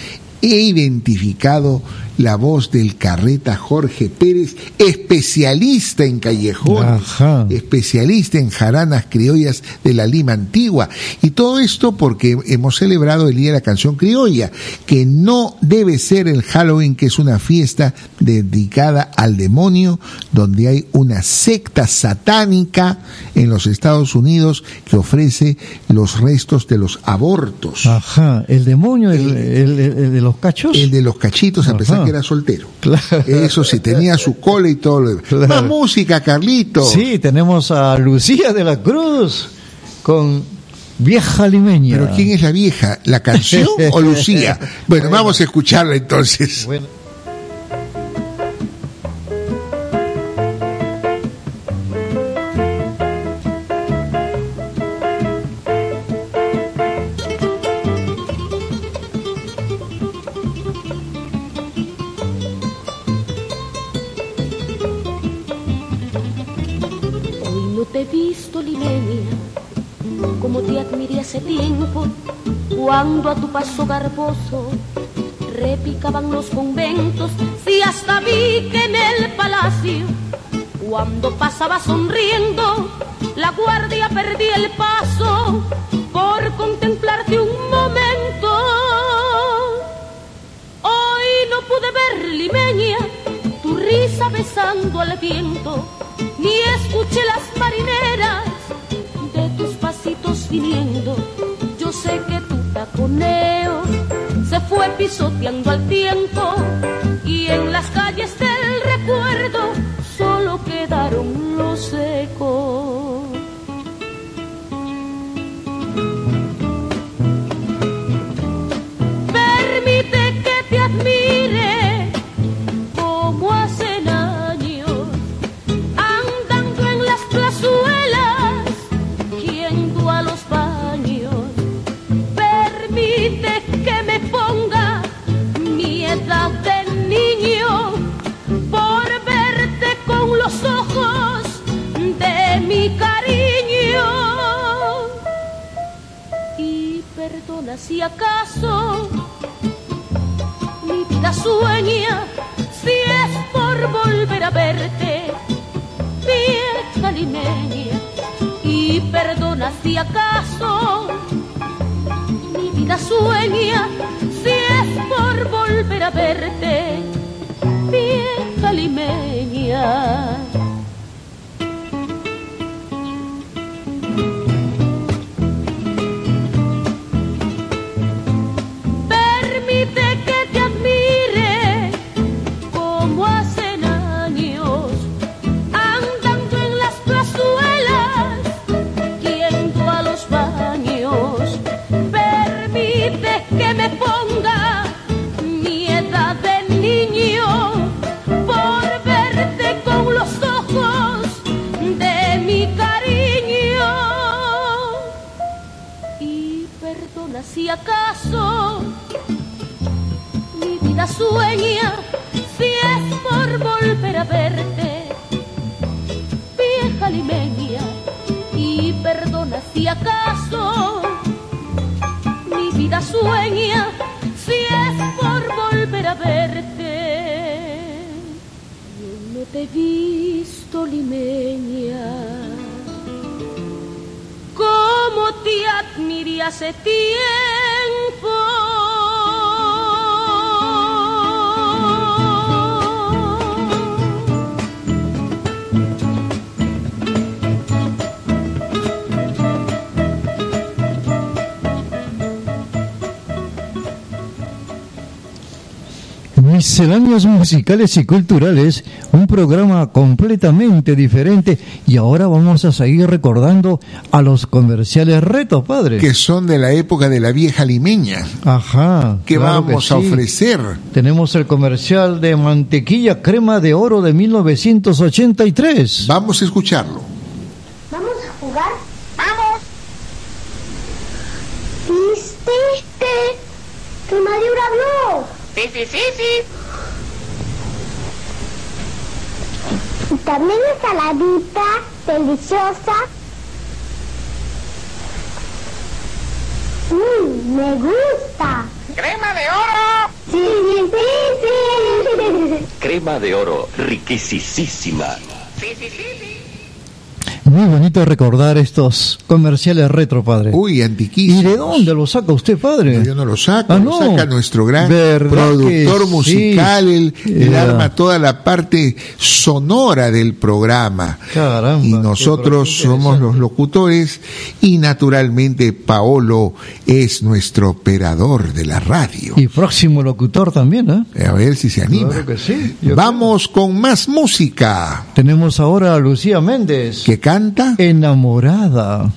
he identificado la voz del carreta Jorge Pérez, especialista en callejón, Ajá. especialista en jaranas criollas de la Lima antigua. Y todo esto porque hemos celebrado el Día de la Canción Criolla, que no debe ser el Halloween, que es una fiesta dedicada al demonio, donde hay una secta satánica en los Estados Unidos que ofrece los restos de los abortos. Ajá, el demonio, el, el- el- el de los cachos. El de los cachitos, a pesar. Que era soltero. Claro. Eso sí, tenía su cola y todo lo. Claro. Más música, Carlito. Sí, tenemos a Lucía de la Cruz con Vieja Limeña. Pero ¿quién es la vieja? ¿La canción o Lucía? Bueno, vamos a escucharla entonces. Bueno. Paso garboso repicaban los conventos, si hasta vi que en el palacio, cuando pasaba sonriendo, la guardia perdía el paso por contemplarte un momento. Hoy no pude ver, limeña, tu risa besando al viento, ni escuché las marineras de tus pasitos viniendo. Yo sé que se fue pisoteando al tiempo y en las calles del recuerdo si acaso mi vida sueña, si es por volver a verte, vieja limeña. Y perdona si acaso mi vida sueña, si es por volver a verte, vieja limeña. Misceláneos musicales y culturales, un programa completamente diferente y ahora vamos a seguir recordando a los comerciales retos, padre. Que son de la época de la vieja limeña. Ajá. ¿Qué claro vamos que a ofrecer? Tenemos el comercial de mantequilla crema de oro de 1983. Vamos a escucharlo. ¿Vamos a jugar? ¡Vamos! ¿Viste que tu madre habló? Sí, sí, sí, sí. Y también ensaladita deliciosa. Mmm, me gusta. ¡Crema de oro! Sí, sí, sí, sí. Crema de oro, riquisísima. Sí, sí, sí, sí. Muy bonito recordar estos comerciales retro, padre. Uy, antiquísimo. ¿Y de dónde lo saca usted, padre? No, yo no lo saco, Ah, lo saca nuestro gran ¿Verdad productor musical, sí? Ya. arma toda la parte sonora del programa. Caramba, y nosotros somos los locutores y naturalmente Paolo es nuestro operador de la radio. Y próximo locutor también, ¿eh? A ver si se anima. Claro que sí. Vamos con más música. Tenemos ahora a Lucía Méndez. ¿Que canta? Enamorada.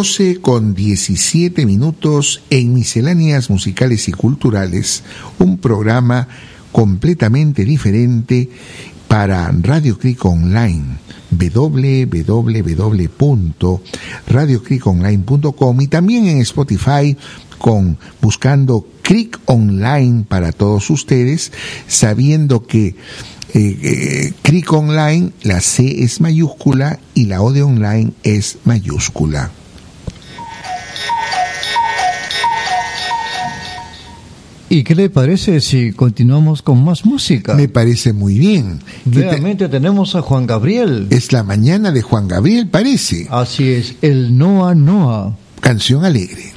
12 con 17 minutos en Misceláneas Musicales y Culturales, un programa completamente diferente para Radio Click Online www.radiocriconline.com y también en Spotify con buscando Click Online para todos ustedes, sabiendo que eh, eh, Online, la C es mayúscula y la O de online es mayúscula. ¿Y qué le parece si continuamos con más música? Me parece muy bien. ¿Qué te- Realmente tenemos a Juan Gabriel. Es la mañana de Juan Gabriel, parece. Así es, el Noa Noa. Canción alegre.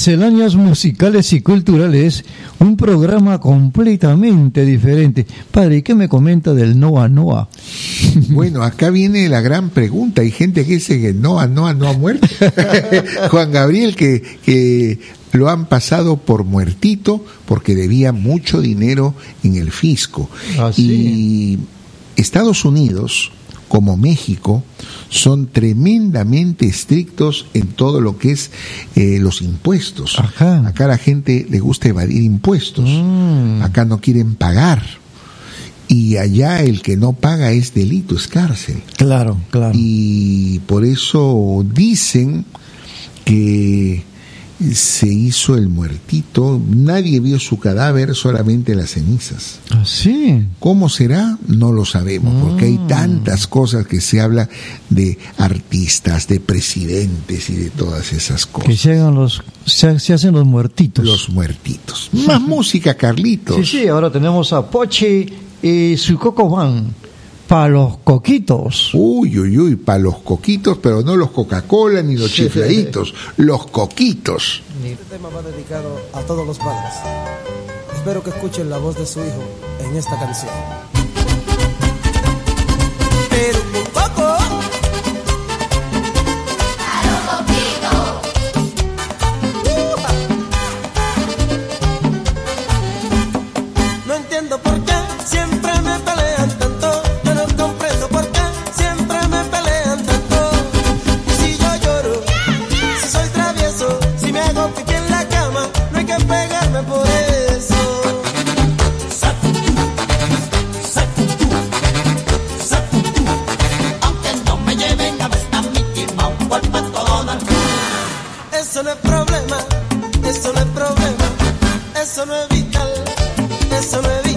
Misceláneas musicales y culturales, un programa completamente diferente. Padre, ¿y qué me comenta del Noa Noa? Bueno, acá viene la gran pregunta. Hay gente que dice que Noa Noa no ha muerto. Juan Gabriel, que, que lo han pasado por muertito porque debía mucho dinero en el fisco. Ah, Y Estados Unidos, como México, son tremendamente estrictos en todo lo que es eh, los impuestos. Acá a la gente le gusta evadir impuestos. Mm. Acá no quieren pagar. Y allá el que no paga es delito, es cárcel. Claro, claro. Y por eso dicen que se hizo el muertito, nadie vio su cadáver, solamente las cenizas. Así. ¿Cómo será? No lo sabemos, porque hay tantas cosas que se habla de artistas, de presidentes y de todas esas Que cosas. se, hagan los, se, se hacen los muertitos. Los muertitos. Más música, Carlitos. Sí, sí, ahora tenemos a Pochi y su Coco Van para los coquitos. Uy, uy, uy, para los coquitos, pero no los Coca-Cola ni los Sí. chifladitos, los coquitos. Este tema va dedicado a todos los padres. Espero que escuchen la voz de su hijo en esta canción. Pero eso no es vital, es vital.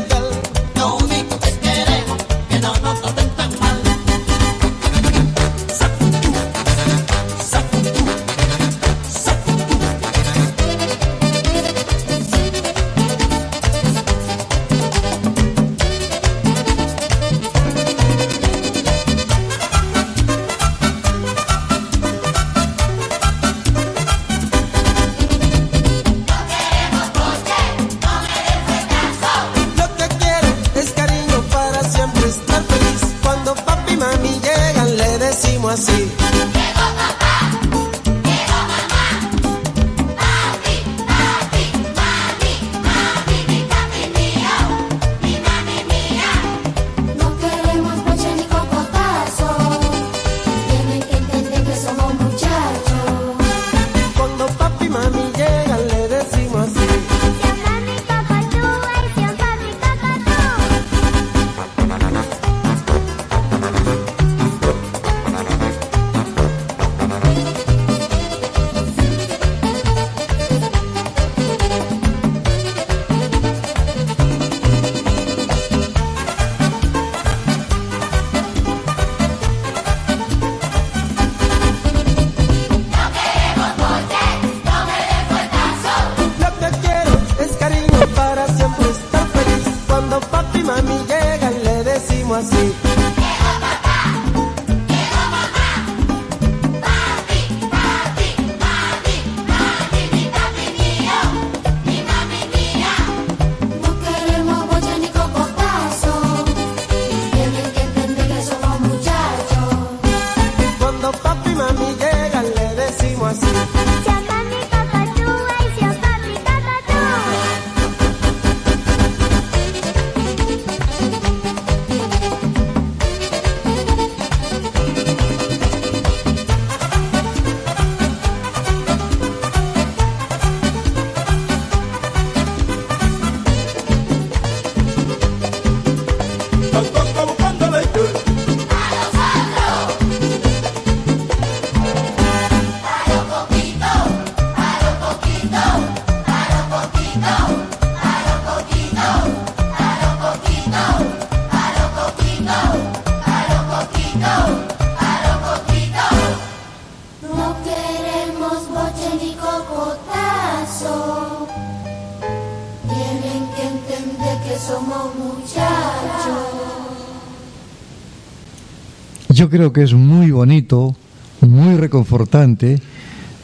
Creo que es muy bonito, muy reconfortante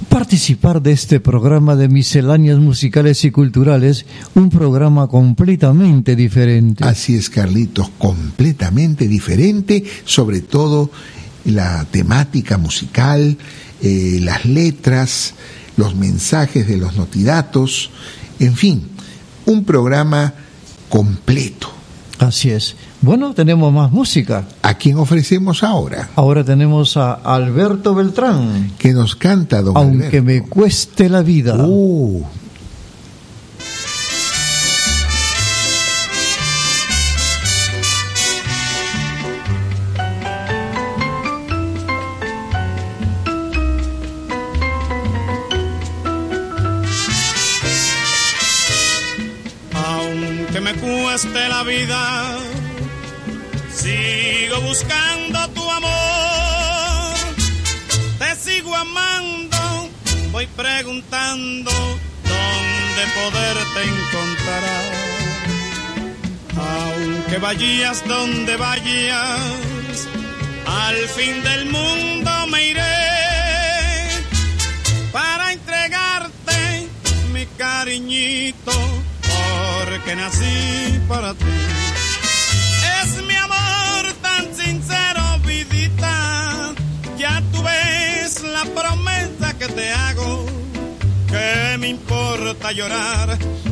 participar de este programa de misceláneas musicales y culturales, un programa completamente diferente. Así es, Carlitos, completamente diferente, sobre todo la temática musical, eh, las letras, los mensajes de los notidatos, en fin, un programa completo. Así es. Bueno, tenemos más música. ¿A quién ofrecemos ahora? Ahora tenemos a Alberto Beltrán. Que nos canta, don Aunque Alberto. me cueste la vida. Uh, donde vayas, al fin del mundo me iré para entregarte mi cariñito porque nací para ti. Es mi amor tan sincero, vidita. Ya tú ves la promesa que te hago. Que me importa llorar,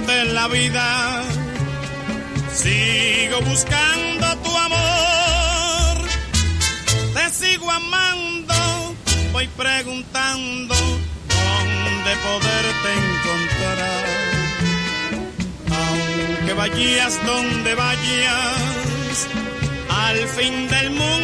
Me cueste la vida, Sigo buscando tu amor, te sigo amando, voy preguntando dónde poderte encontrar. Aunque vayas donde vayas, al fin del mundo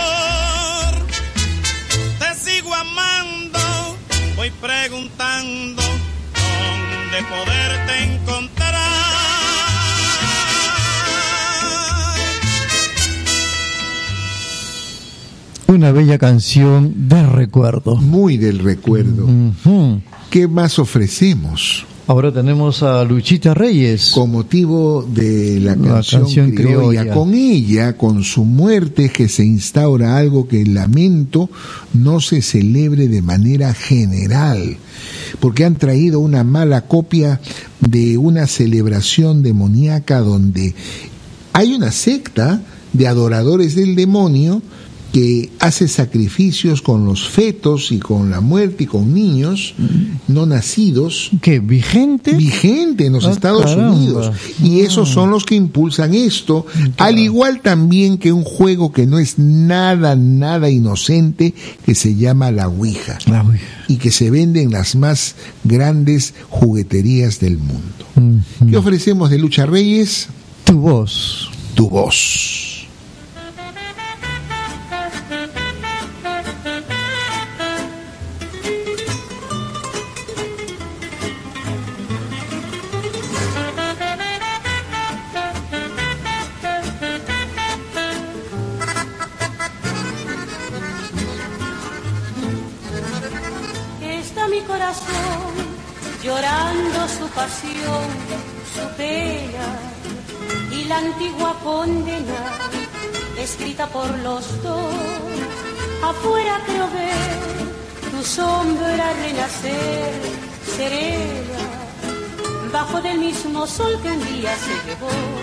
Te sigo amando voy preguntando dónde poderte encontrar. Una bella canción de recuerdo. muy del recuerdo. ¿Qué más ofrecemos? Ahora tenemos a Luchita Reyes. Con motivo de la La canción, canción criolla. criolla. Con ella, con su muerte, que se instaura algo que lamento no se celebre de manera general, porque han traído una mala copia de una celebración demoníaca donde hay una secta de adoradores del demonio que hace sacrificios con los fetos y con la muerte y con niños no nacidos. ¿Qué? ¿Vigente? Vigente en los Ah, Estados caramba. Unidos. Y esos son los que impulsan esto, al igual también que un juego que no es nada, nada inocente, que se llama la Ouija. La Ouija. Y que se vende en las más grandes jugueterías del mundo. ¿Qué ofrecemos de Lucha Reyes? Tu voz. Tu voz. sol que un día se llevó.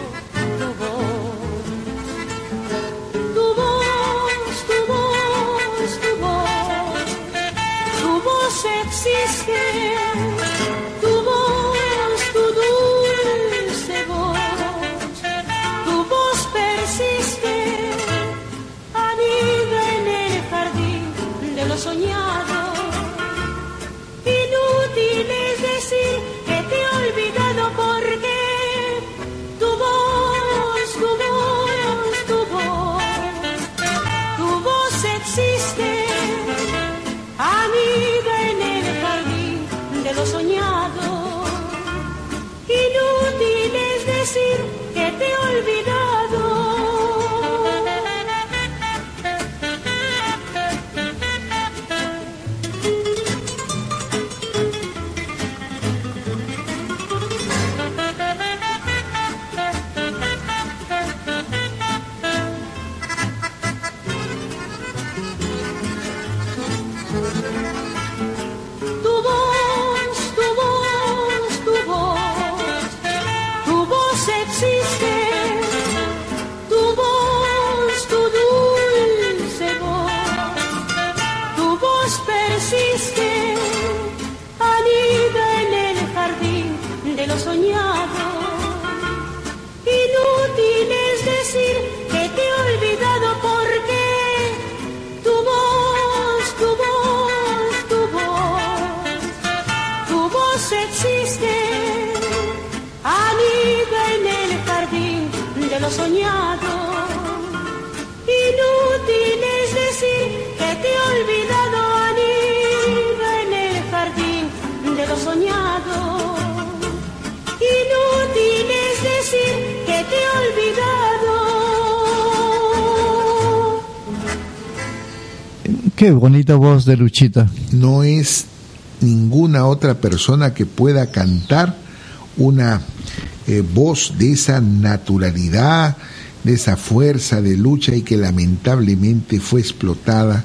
bonita voz de Luchita. No es ninguna otra persona que pueda cantar una eh, voz de esa naturalidad, de esa fuerza de lucha y que lamentablemente fue explotada.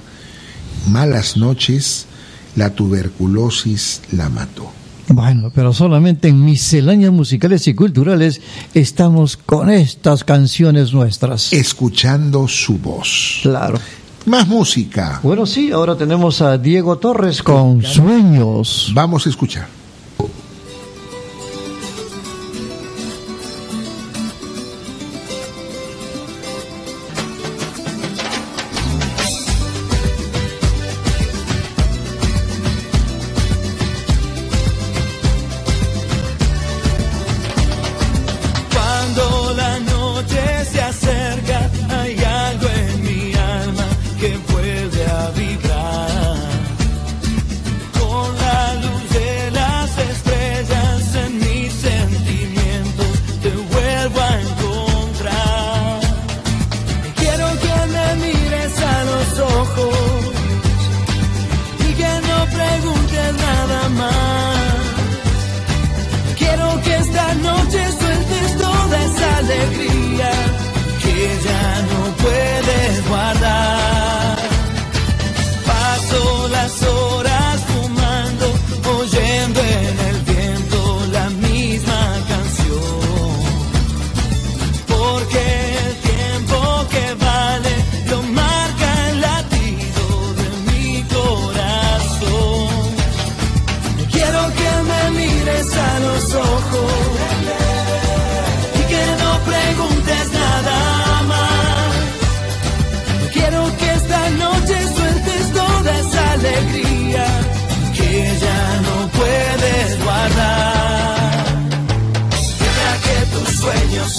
Malas noches, la tuberculosis la mató. Bueno, pero solamente en misceláneas musicales y culturales estamos con estas canciones nuestras. Escuchando su voz. Claro. Más música. Bueno, sí, ahora tenemos a Diego Torres con Sueños. Vamos a escuchar.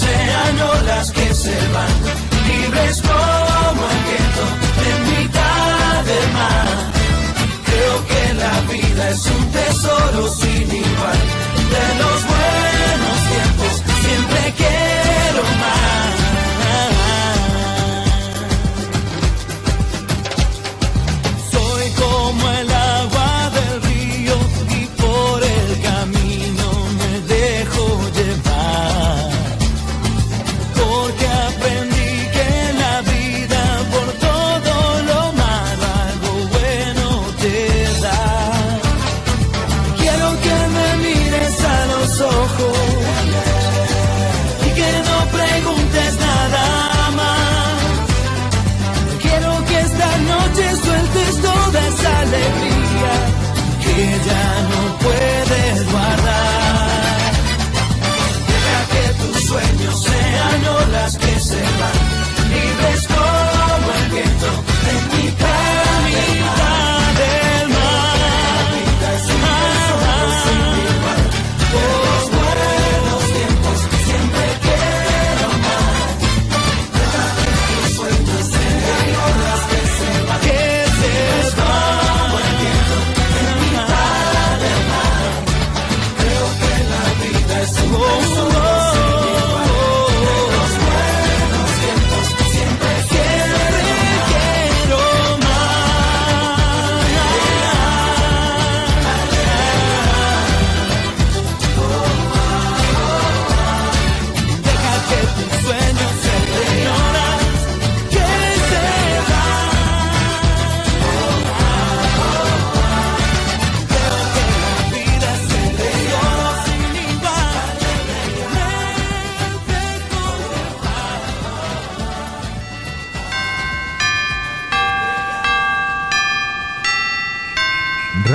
sean olas que se van, libres como el viento en mitad del mar. Creo que la vida es un tesoro sin igual, de los buenos tiempos siempre que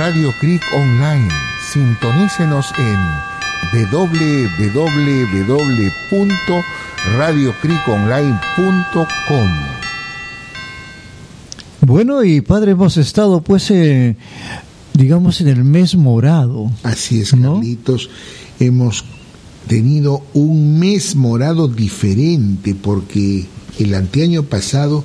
Radio Creek Online. Sintonícenos en www.radiocriconline.com. Bueno, y padre, hemos estado pues, eh, digamos, en el mes morado. Así es, Carlitos. Hemos tenido un mes morado diferente porque el anteaño pasado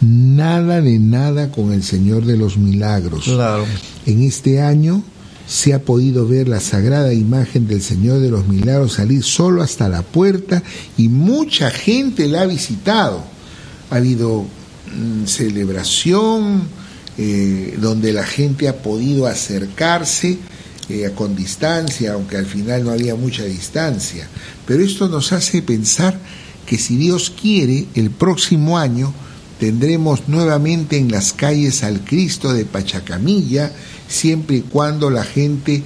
nada de nada con el Señor de los Milagros. Claro. En este año se ha podido ver la sagrada imagen del Señor de los Milagros salir solo hasta la puerta y mucha gente la ha visitado. Ha habido mm, celebración eh, donde la gente ha podido acercarse eh, con distancia, aunque al final no había mucha distancia. Pero esto nos hace pensar que si Dios quiere, el próximo año tendremos nuevamente en las calles al Cristo de Pachacamilla, siempre y cuando la gente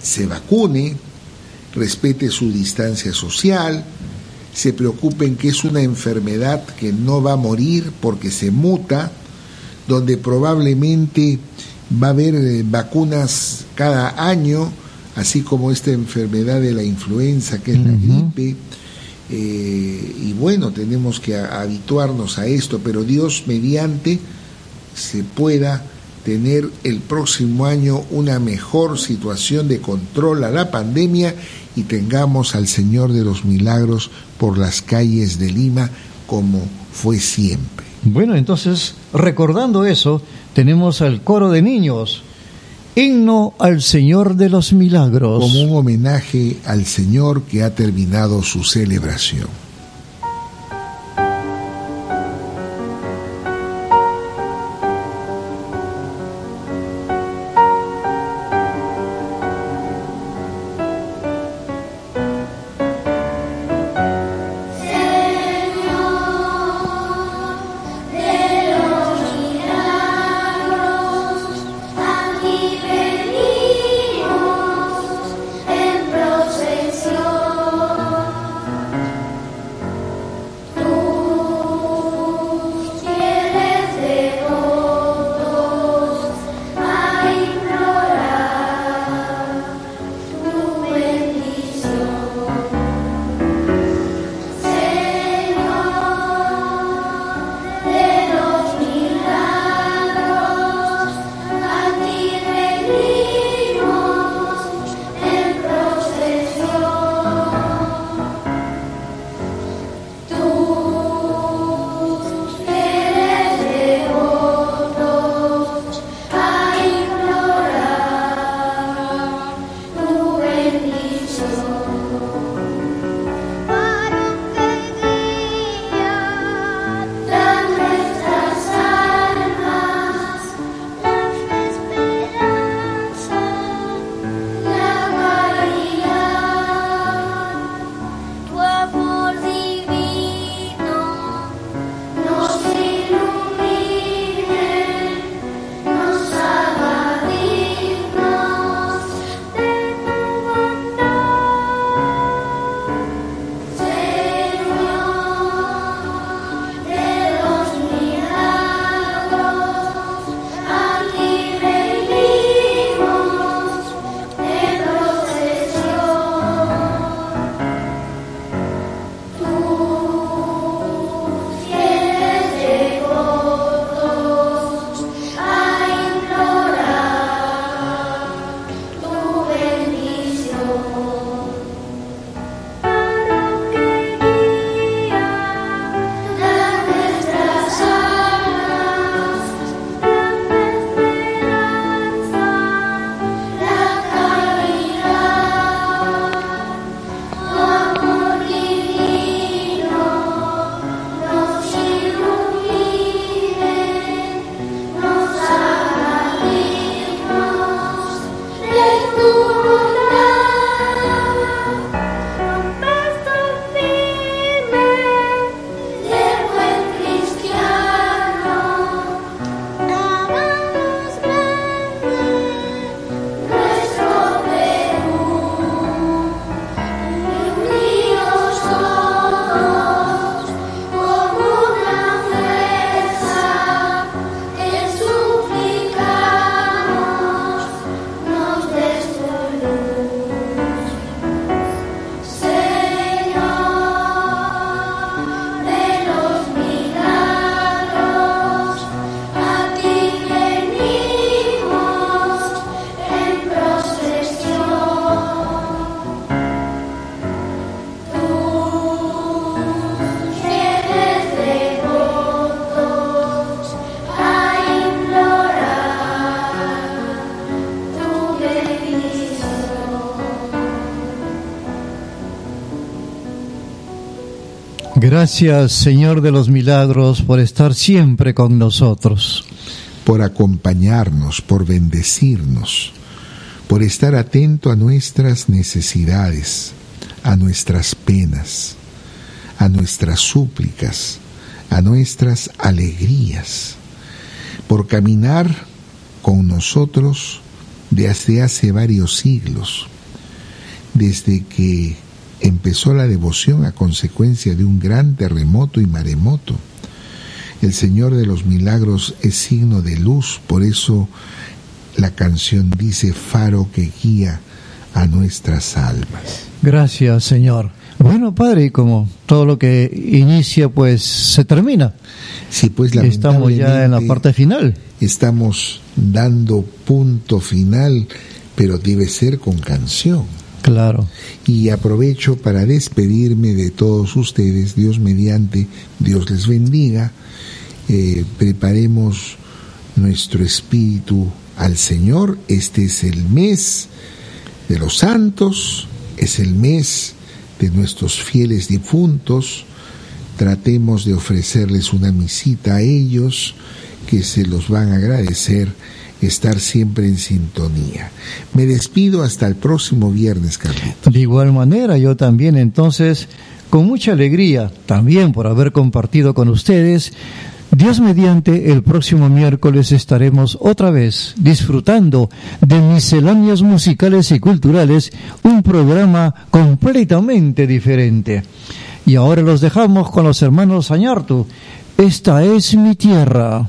se vacune, respete su distancia social, se preocupen que es una enfermedad que no va a morir porque se muta, donde probablemente va a haber eh, vacunas cada año, así como esta enfermedad de la influenza que es la gripe. Eh, y bueno, tenemos que habituarnos a esto, pero Dios mediante se pueda tener el próximo año una mejor situación de control a la pandemia y tengamos al Señor de los Milagros por las calles de Lima como fue siempre. Bueno, entonces, recordando eso, tenemos al coro de niños. Himno al Señor de los Milagros. Como un homenaje al Señor que ha terminado su celebración. Gracias, Señor de los milagros, por estar siempre con nosotros. por acompañarnos, por bendecirnos, por estar atento a nuestras necesidades, a nuestras penas, a nuestras súplicas, a nuestras alegrías, por caminar con nosotros desde hace varios siglos, desde que empezó la devoción a consecuencia de un gran terremoto y maremoto. El Señor de los Milagros es signo de luz, por eso la canción dice faro que guía a nuestras almas. Gracias, Señor. Bueno, Padre, y como todo lo que inicia, pues se termina. Sí, pues Estamos ya en la parte final. Estamos dando punto final, pero debe ser con canción. Claro. Y aprovecho para despedirme de todos ustedes, Dios mediante, Dios les bendiga. Eh, preparemos nuestro espíritu al Señor. Este es el mes de los santos, es el mes de nuestros fieles difuntos. Tratemos de ofrecerles una misita a ellos que se los van a agradecer estar siempre en sintonía. Me despido hasta el próximo viernes, Carlito. De igual manera, yo también entonces, con mucha alegría, también por haber compartido con ustedes, Dios mediante, el próximo miércoles estaremos otra vez disfrutando de misceláneas musicales y culturales, un programa completamente diferente. Y ahora los dejamos con los hermanos Añartu. Esta es mi tierra.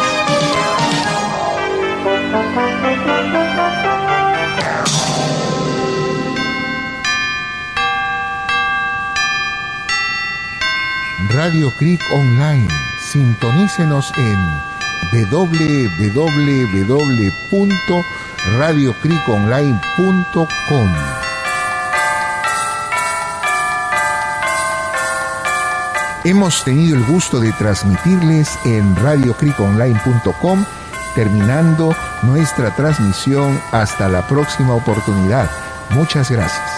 Radio Creek Online. Sintonícenos en www.radiocreekonline.com. Hemos tenido el gusto de transmitirles en radiocreekonline.com, terminando nuestra transmisión hasta la próxima oportunidad. Muchas gracias.